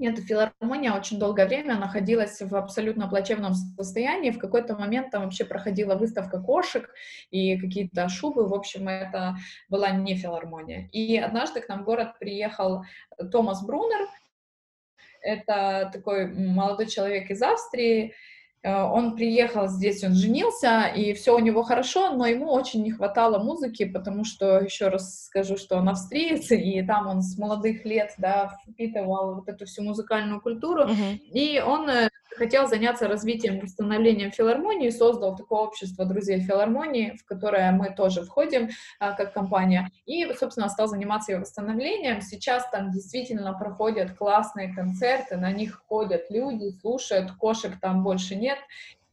Эта филармония очень долгое время находилась в абсолютно плачевном состоянии. В какой-то момент там вообще проходила выставка кошек и какие-то шубы. В общем, это была не филармония. И однажды к нам в город приехал Томас Брунер. Это такой молодой человек из Австрии, он приехал здесь, он женился, и все у него хорошо, но ему очень не хватало музыки, потому что, еще раз скажу, что он австриец, и там он с молодых лет, да, впитывал вот эту всю музыкальную культуру, uh-huh. и он э, хотел заняться развитием, восстановлением филармонии, создал такое общество друзей филармонии, в которое мы тоже входим а, как компания, и, собственно, стал заниматься ее восстановлением. Сейчас там действительно проходят классные концерты, на них ходят люди, слушают, кошек там больше нет,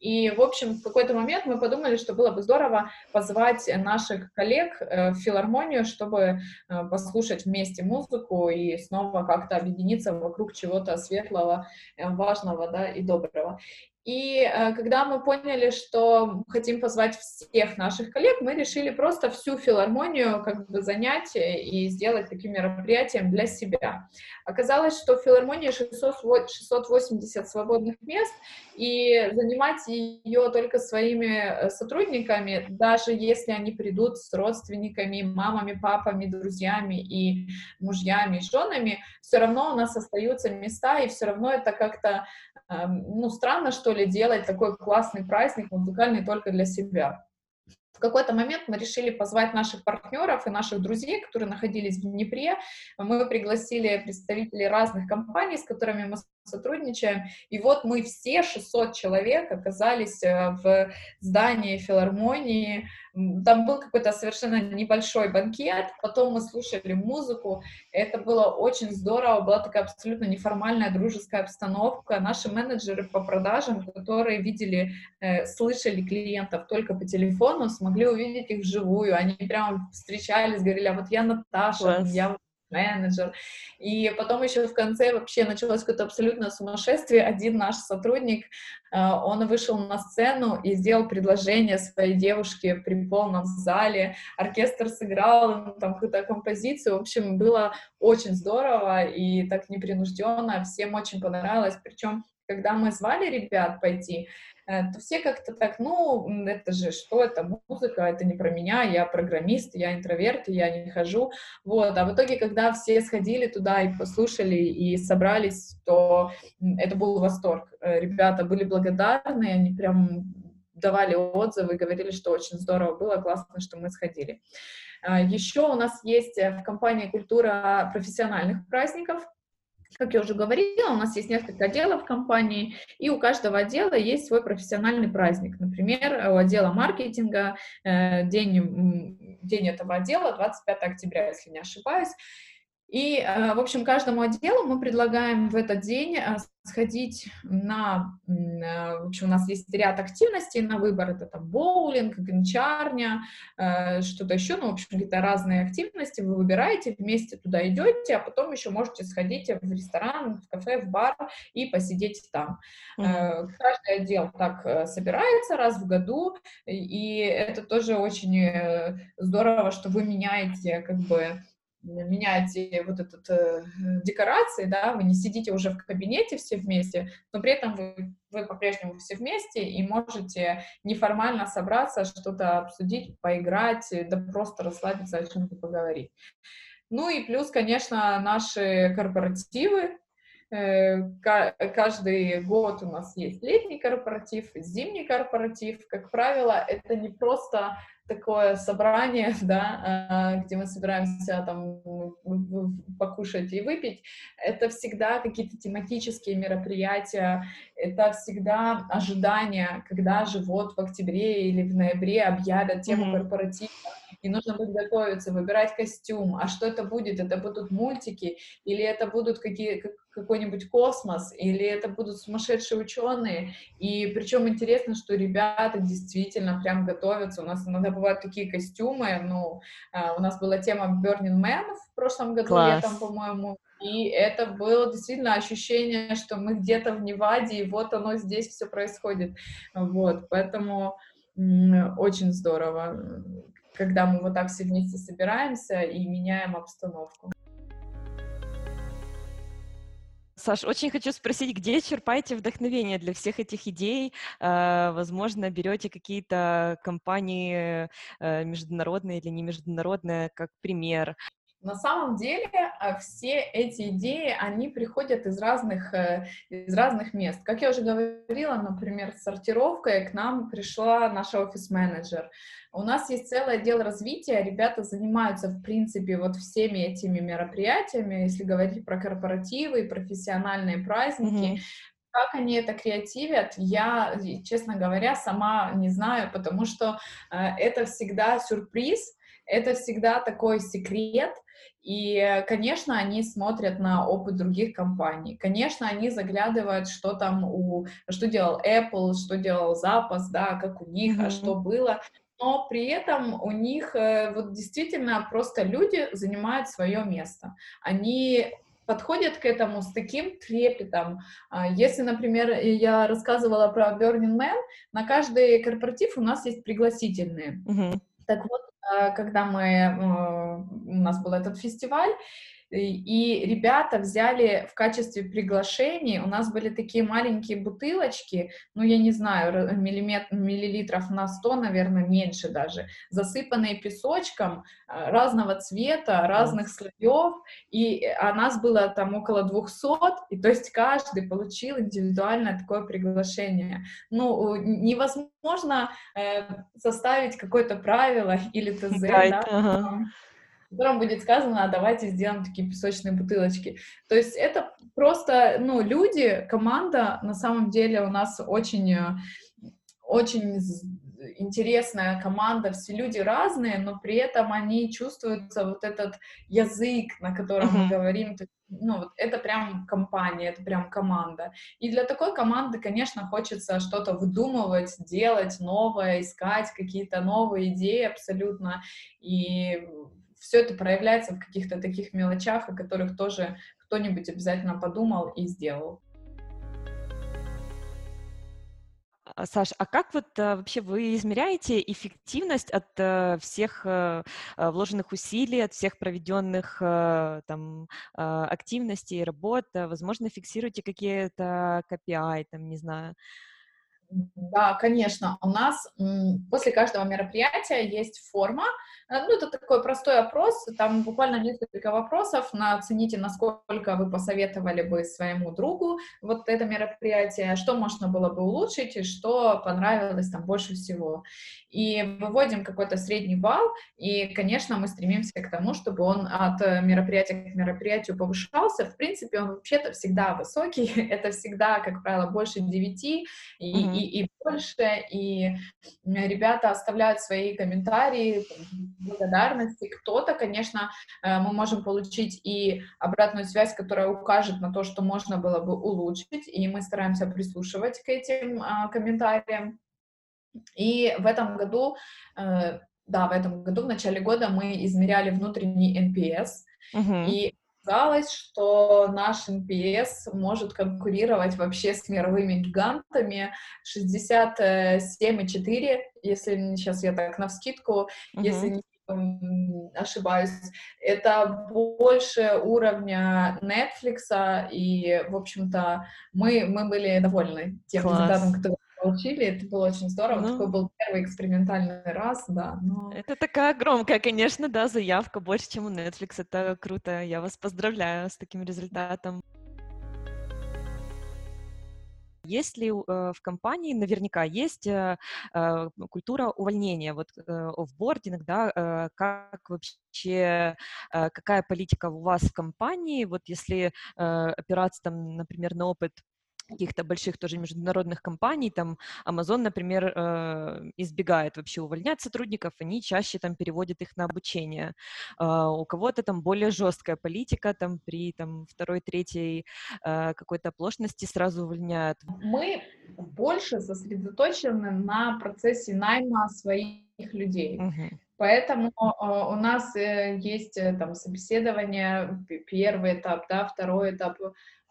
и, в общем, в какой-то момент мы подумали, что было бы здорово позвать наших коллег э, в филармонию, чтобы э, послушать вместе музыку и снова как-то объединиться вокруг чего-то светлого, э, важного да, и доброго. И э, когда мы поняли, что хотим позвать всех наших коллег, мы решили просто всю филармонию как бы занять и сделать таким мероприятием для себя. Оказалось, что в филармонии 600, 680 свободных мест, и занимать ее только своими сотрудниками, даже если они придут с родственниками, мамами, папами, друзьями и мужьями, и женами, все равно у нас остаются места, и все равно это как-то Эм, ну, странно, что ли, делать такой классный праздник музыкальный только для себя. В какой-то момент мы решили позвать наших партнеров и наших друзей, которые находились в Днепре. Мы пригласили представителей разных компаний, с которыми мы сотрудничаем. И вот мы все, 600 человек, оказались э, в здании филармонии. Там был какой-то совершенно небольшой банкет, потом мы слушали музыку. Это было очень здорово, была такая абсолютно неформальная дружеская обстановка. Наши менеджеры по продажам, которые видели, э, слышали клиентов только по телефону, смогли увидеть их вживую. Они прямо встречались, говорили, а вот я Наташа, Класс. я менеджер. И потом еще в конце вообще началось какое-то абсолютное сумасшествие. Один наш сотрудник, э, он вышел на сцену и сделал предложение своей девушке при полном зале. Оркестр сыграл там какую-то композицию. В общем, было очень здорово и так непринужденно. Всем очень понравилось. Причем когда мы звали ребят пойти, то все как-то так, ну, это же что, это музыка, это не про меня, я программист, я интроверт, я не хожу, вот, а в итоге, когда все сходили туда и послушали, и собрались, то это был восторг, э, ребята были благодарны, они прям давали отзывы, говорили, что очень здорово было, классно, что мы сходили. А, Еще у нас есть э, в компании культура профессиональных праздников, как я уже говорила, у нас есть несколько отделов компании, и у каждого отдела есть свой профессиональный праздник. Например, у отдела маркетинга э, день, день этого отдела 25 октября, если не ошибаюсь. И, э, в общем, каждому отделу мы предлагаем в этот день э, сходить на, э, в общем, у нас есть ряд активностей на выбор, это там боулинг, гончарня, что-то еще, ну, в общем, какие-то разные активности вы выбираете, вместе туда идете, а потом еще можете сходить в ресторан, в кафе, в бар и посидеть там. Mm-hmm. Каждый отдел так собирается раз в году, и это тоже очень здорово, что вы меняете как бы меняете вот этот э, декорации, да, вы не сидите уже в кабинете все вместе, но при этом вы, вы по-прежнему все вместе и можете неформально собраться, что-то обсудить, поиграть, да просто расслабиться, о чем-то поговорить. Ну и плюс, конечно, наши корпоративы, Э, каждый год у нас есть летний корпоратив, зимний корпоратив. Как правило, это не просто такое собрание, да, а, где мы собираемся там покушать и выпить. Это всегда какие-то тематические мероприятия, это всегда ожидание, когда же вот в октябре или в ноябре объявят тему mm-hmm. корпоратива, и нужно будет готовиться, выбирать костюм. А что это будет? Это будут мультики, или это будут какие, какой-нибудь космос, или это будут сумасшедшие ученые. И причем интересно, что ребята действительно прям готовятся. У нас иногда бывают такие костюмы. Ну, а, у нас была тема Burning Man в прошлом году, Класс. летом, по-моему. И это было действительно ощущение, что мы где-то в Неваде, и вот оно здесь все происходит. Вот, поэтому очень здорово когда мы вот так все вместе собираемся и меняем обстановку. Саш, очень хочу спросить, где черпаете вдохновение для всех этих идей? А, возможно, берете какие-то компании э, международные или не международные как пример? На самом деле а, все эти идеи, они приходят из разных, э, из разных мест. Как я уже говорила, например, с сортировкой к нам пришла наша офис-менеджер. У нас есть целый отдел развития, ребята занимаются, в принципе, вот всеми этими мероприятиями, если говорить про корпоративы профессиональные праздники, mm-hmm. Как они это креативят, я, честно говоря, сама не знаю, потому что э, это всегда сюрприз, это всегда такой секрет, и, конечно, они смотрят на опыт других компаний. Конечно, они заглядывают, что там у... Что делал Apple, что делал Запас, да, как у них, mm-hmm. а что было. Но при этом у них э, вот действительно просто люди занимают свое место. Они подходят к этому с таким трепетом. А, если, например, я рассказывала про Burning Man, на каждый корпоратив у нас есть пригласительные. Mm-hmm. Так вот, когда мы, э, у нас был этот фестиваль, и ребята взяли в качестве приглашений, у нас были такие маленькие бутылочки, ну, я не знаю, миллиметр, миллилитров на 100, наверное, меньше даже, засыпанные песочком а, разного цвета, разных слоев, и а нас было там около 200, и то есть каждый получил индивидуальное такое приглашение. Ну, невозможно э, составить какое-то правило или ТЗ, да, ага в котором будет сказано, а давайте сделаем такие песочные бутылочки. То есть это просто, ну, люди, команда, на самом деле у нас очень, очень интересная команда, все люди разные, но при этом они чувствуются вот этот язык, на котором uh-huh. мы говорим, ну, вот это прям компания, это прям команда. И для такой команды, конечно, хочется что-то выдумывать, делать новое, искать какие-то новые идеи абсолютно. И все это проявляется в каких-то таких мелочах, о которых тоже кто-нибудь обязательно подумал и сделал. А, Саш, а как вот а, вообще вы измеряете эффективность от а, всех а, вложенных усилий, от всех проведенных там активностей, работ? Возможно, фиксируете какие-то KPI, там, не знаю, да, конечно. У нас после каждого мероприятия есть форма. Э, ну, это такой простой опрос. Там буквально несколько вопросов. На, оцените, насколько вы посоветовали бы своему другу вот это мероприятие, что можно было бы улучшить и что понравилось там больше всего. И выводим какой-то средний балл. И, конечно, мы стремимся к тому, чтобы он от мероприятия к мероприятию повышался. В принципе, он вообще-то всегда высокий. Это всегда, как правило, больше 9. И, mm-hmm и, и больше, и ребята оставляют свои комментарии, благодарности. Кто-то, конечно, э, мы можем получить и обратную связь, которая укажет на то, что можно было бы улучшить, и мы стараемся прислушивать к этим а, комментариям. И в этом году, э, да, в этом году, в начале года мы измеряли внутренний NPS, uh-huh. и казалось, что наш NPS может конкурировать вообще с мировыми гигантами. 67,4, если сейчас я так навскидку, uh-huh. если не ошибаюсь, это больше уровня Netflix, и, в общем-то, мы, мы были довольны тем Класс. результатом, который получили, это было очень здорово, ну, такой был первый экспериментальный раз, да. Но... Это такая громкая, конечно, да, заявка, больше, чем у Netflix, это круто, я вас поздравляю с таким результатом. Есть ли э, в компании, наверняка есть э, э, культура увольнения, вот офбординг, да, как вообще, какая политика у вас в компании, вот если опираться там, например, на опыт каких-то больших тоже международных компаний, там Amazon, например, э, избегает вообще увольнять сотрудников, они чаще там переводят их на обучение. Э, у кого-то там более жесткая политика, там при там второй, третьей э, какой-то оплошности сразу увольняют. Мы больше сосредоточены на процессе найма своих людей. Uh-huh. Поэтому uh, у нас э, есть там собеседование, первый этап, да, второй этап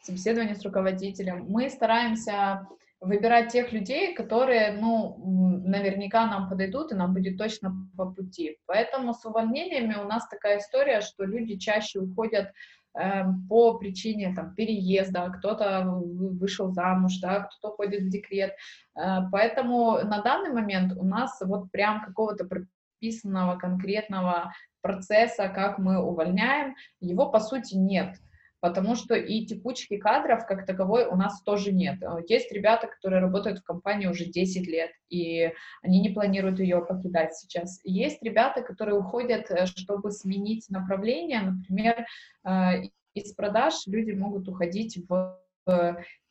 собеседование с руководителем, мы стараемся выбирать тех людей, которые, ну, наверняка нам подойдут, и нам будет точно по пути. Поэтому с увольнениями у нас такая история, что люди чаще уходят э, по причине там, переезда, кто-то вышел замуж, да, кто-то уходит в декрет. Э, поэтому на данный момент у нас вот прям какого-то прописанного конкретного процесса, как мы увольняем, его по сути нет потому что и текучки кадров как таковой у нас тоже нет. Э, есть ребята, которые работают в компании уже 10 лет, и они не планируют ее покидать сейчас. Есть ребята, которые уходят, э, чтобы сменить направление, например, э, из продаж люди могут уходить в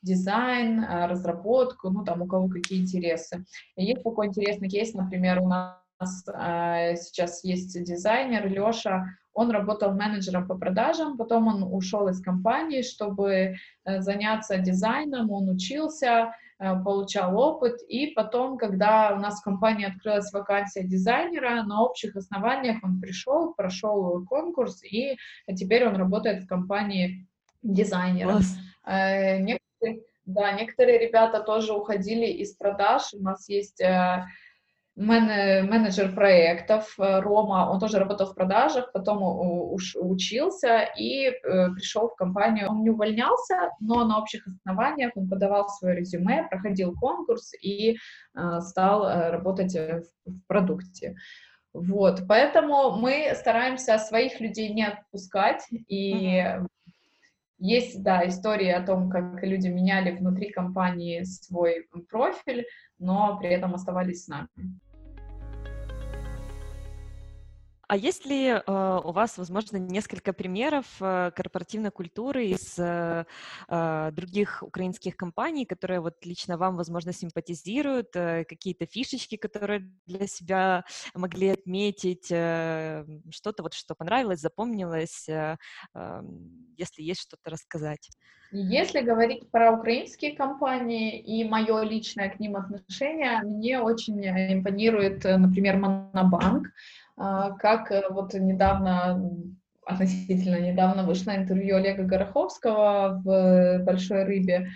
дизайн, разработку, ну, там, у кого какие интересы. есть такой интересный кейс, например, у нас сейчас есть дизайнер Леша, он работал менеджером по продажам, потом он ушел из компании, чтобы э, заняться дизайном, он учился, э, получал опыт, и потом, когда у нас в компании открылась вакансия дизайнера, на общих основаниях он пришел, прошел конкурс, и теперь он работает в компании дизайнером. Э, некоторые, да, некоторые ребята тоже уходили из продаж, у нас есть менеджер проектов э, Рома, он тоже работал в продажах, потом учился и э, пришел в компанию. Он не увольнялся, но на общих основаниях он подавал свое резюме, проходил конкурс и э, стал работать в, в продукте. Вот, поэтому мы стараемся своих людей не отпускать, и mm-hmm. есть, да, истории о том, как люди меняли внутри компании свой профиль, но при этом оставались с нами. А есть ли э, у вас, возможно, несколько примеров э, корпоративной культуры из э, э, других украинских компаний, которые вот лично вам, возможно, симпатизируют, э, какие-то фишечки, которые для себя могли отметить, э, что-то вот, что понравилось, запомнилось, э, э, если есть что-то рассказать? Если говорить про украинские компании и мое личное к ним отношение, мне очень импонирует, например, Монобанк. Как вот недавно относительно недавно вышло интервью Олега Гороховского в «Большой рыбе»,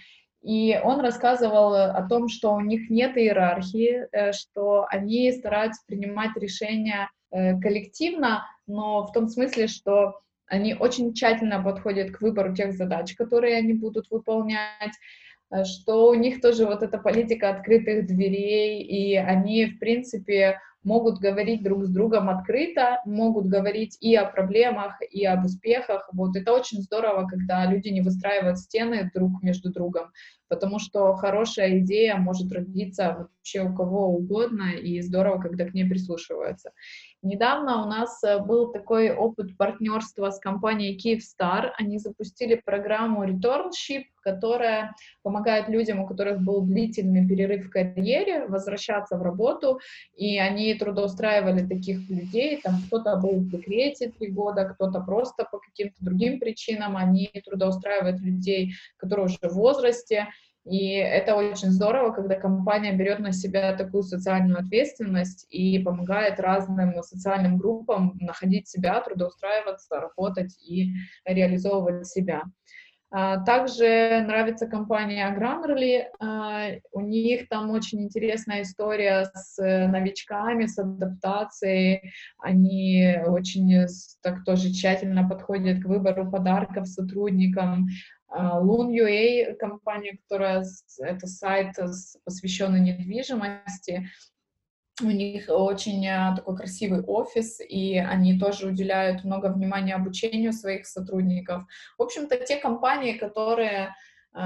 и он рассказывал о том, что у них нет иерархии, э, что они стараются принимать решения э, коллективно, но в том смысле, что они очень тщательно подходят к выбору тех задач, которые они будут выполнять, э, что у них тоже вот эта политика открытых дверей, и они, в принципе, могут говорить друг с другом открыто, могут говорить и о проблемах, и об успехах. Вот это очень здорово, когда люди не выстраивают стены друг между другом, потому что хорошая идея может родиться вообще у кого угодно, и здорово, когда к ней прислушиваются. Недавно у нас э, был такой опыт партнерства с компанией Kyivstar. Они запустили программу Returnship, которая помогает людям, у которых был длительный перерыв в карьере, возвращаться в работу, и они трудоустраивали таких людей, там кто-то был в декрете три года, кто-то просто по каким-то другим причинам, они трудоустраивают людей, которые уже в возрасте, и это очень здорово, когда компания берет на себя такую социальную ответственность и помогает разным социальным группам находить себя, трудоустраиваться, работать и реализовывать себя. А, также нравится компания Grammarly. А, у них там очень интересная история с новичками, с адаптацией. Они очень так тоже тщательно подходят к выбору подарков сотрудникам. Loon.ua, компания, которая, это сайт, посвященный недвижимости, у них очень а, такой красивый офис, и они тоже уделяют много внимания обучению своих сотрудников. В общем-то, те компании, которые э,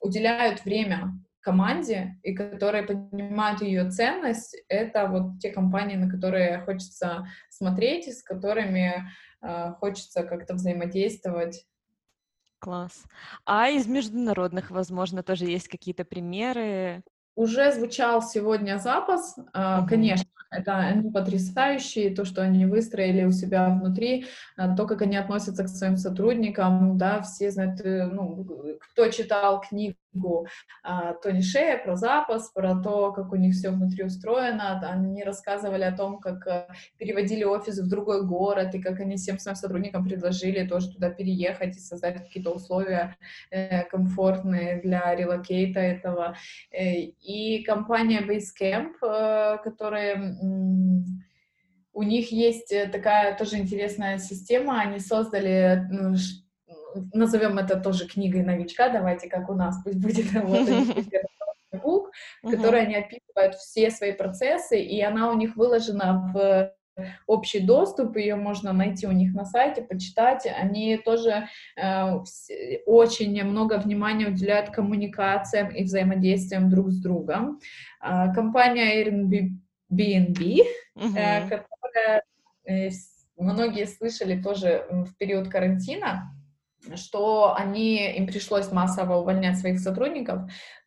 уделяют время команде и которые понимают ее ценность, это вот те компании, на которые хочется смотреть и с которыми э, хочется как-то взаимодействовать. Класс. А из международных, возможно, тоже есть какие-то примеры? Уже звучал сегодня запас, uh-huh. конечно, это они потрясающие, то, что они выстроили у себя внутри, а, то, как они относятся к своим сотрудникам, да, все знают, э, ну, кто читал книгу а, Тони Шея про запас, про то, как у них все внутри устроено, они рассказывали о том, как э, переводили офис в другой город, и как они всем своим сотрудникам предложили тоже туда переехать и создать какие-то условия э, комфортные для релокейта этого. И компания Basecamp, которая у них есть э, такая тоже интересная система, они создали, назовем это тоже книгой новичка, давайте как у нас, пусть будет вот book, в которой они описывают все свои процессы, и она у них выложена в общий доступ, ее можно найти у них на сайте, почитать. Они тоже э, очень много внимания уделяют коммуникациям и взаимодействиям друг с другом. Э, компания Airbnb BNB, угу. э, которая э, многие слышали тоже в период карантина, что они, им пришлось массово увольнять своих сотрудников.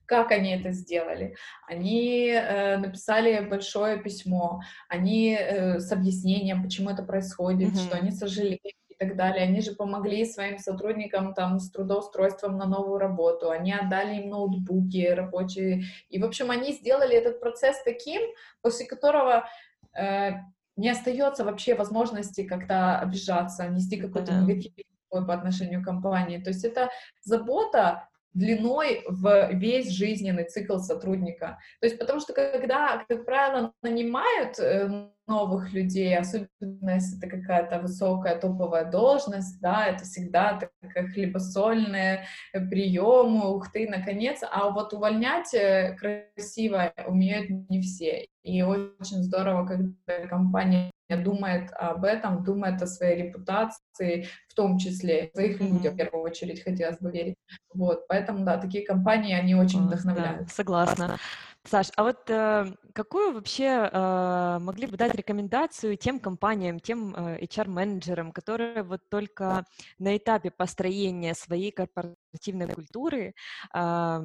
Как они это сделали? Они э, написали большое письмо, они э, с объяснением, почему это происходит, mm-hmm. что они сожалеют и так далее. Они же помогли своим сотрудникам там с трудоустройством на новую работу, они отдали им ноутбуки рабочие. И, в общем, они сделали этот процесс таким, после которого э, не остается вообще возможности как-то обижаться, нести какой-то негатив по отношению к компании. То есть это забота длиной в весь жизненный цикл сотрудника. То есть потому что когда, как правило, нанимают э, новых людей, особенно если это какая-то высокая топовая должность, да, это всегда такая хлебосольные приемы, ух ты, наконец, а вот увольнять э, красиво умеют не все. И очень здорово, когда компания думает об этом, думает о своей репутации, в том числе своих людях, в первую очередь, хотелось бы верить. Вот, поэтому, да, такие компании, они очень вдохновляют. Да, согласна. Саш, а вот э, какую вообще э, могли бы дать рекомендацию тем компаниям, тем э, HR-менеджерам, которые вот только на этапе построения своей корпоративной культуры э,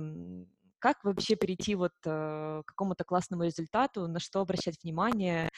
как вообще перейти вот э, к какому-то классному результату, на что обращать внимание?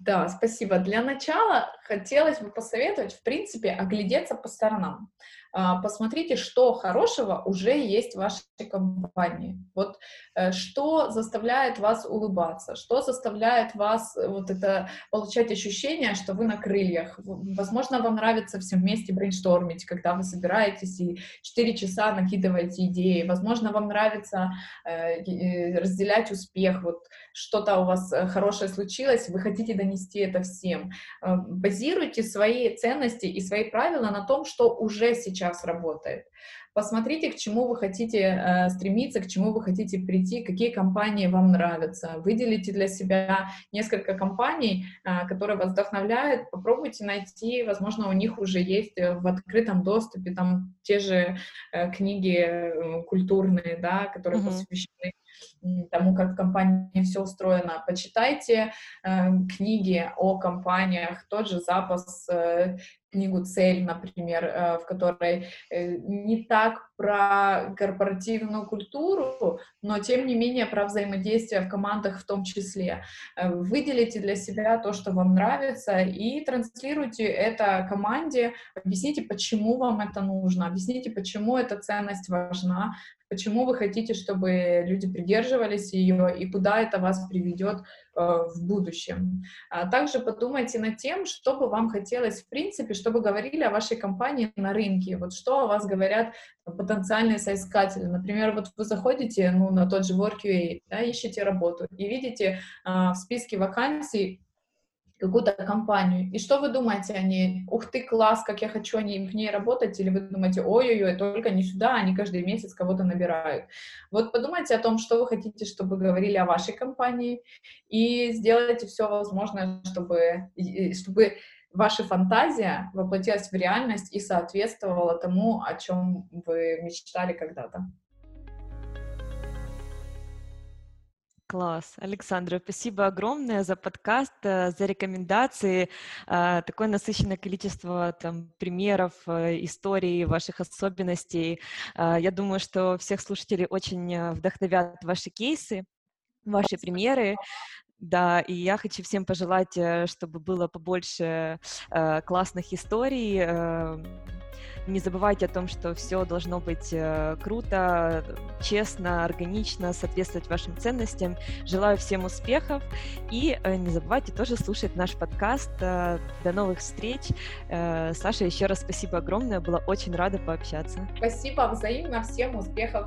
Да, спасибо. Для начала хотелось бы посоветовать, в принципе, оглядеться по сторонам. А, посмотрите, что хорошего уже есть в вашей компании. Вот э, что заставляет вас улыбаться, что заставляет вас э, вот это получать ощущение, что вы на крыльях. Возможно, вам нравится все вместе брейнштормить, когда вы собираетесь и 4 часа накидываете идеи. Возможно, вам нравится э, разделять успех. Вот что-то у вас хорошее случилось, вы хотите донести это всем. Базируйте свои ценности и свои правила на том, что уже сейчас сейчас работает. Посмотрите, к чему вы хотите э, стремиться, к чему вы хотите прийти, какие компании вам нравятся. Выделите для себя несколько компаний, э, которые вас вдохновляют. Попробуйте найти, возможно, у них уже есть э, в открытом доступе там те же э, книги э, культурные, да, которые mm-hmm. посвящены тому, как в компании все устроено. Почитайте э, книги о компаниях, тот же запас э, книгу «Цель», например, э, в которой э, не так про корпоративную культуру, но тем не менее про взаимодействие в командах в том числе. Э, выделите для себя то, что вам нравится, и транслируйте это команде, объясните, почему вам это нужно, объясните, почему эта ценность важна, почему вы хотите, чтобы люди придерживались ее и куда это вас приведет э, в будущем. А также подумайте над тем, что бы вам хотелось в принципе, чтобы говорили о вашей компании на рынке, вот что о вас говорят потенциальные соискатели. Например, вот вы заходите ну, на тот же Work.ua, да, ищете работу и видите э, в списке вакансий какую-то компанию. И что вы думаете о ней? Ух ты, класс, как я хочу о ней, в ней работать? Или вы думаете, ой-ой-ой, только не сюда, они каждый месяц кого-то набирают. Вот подумайте о том, что вы хотите, чтобы говорили о вашей компании, и сделайте все возможное, чтобы, чтобы ваша фантазия воплотилась в реальность и соответствовала тому, о чем вы мечтали когда-то. Класс. Александра, спасибо огромное за подкаст, э, за рекомендации. Э, такое насыщенное количество там, примеров, э, историй, ваших особенностей. Я думаю, что всех слушателей очень вдохновят ваши кейсы, ваши примеры. Да, и я хочу всем пожелать, чтобы было побольше классных историй, не забывайте о том, что все должно быть э, круто, честно, органично, соответствовать вашим ценностям. Желаю всем успехов и э, не забывайте тоже слушать наш подкаст. Э, до новых встреч. Саша, еще раз спасибо огромное, была очень рада пообщаться. Спасибо взаимно, всем успехов.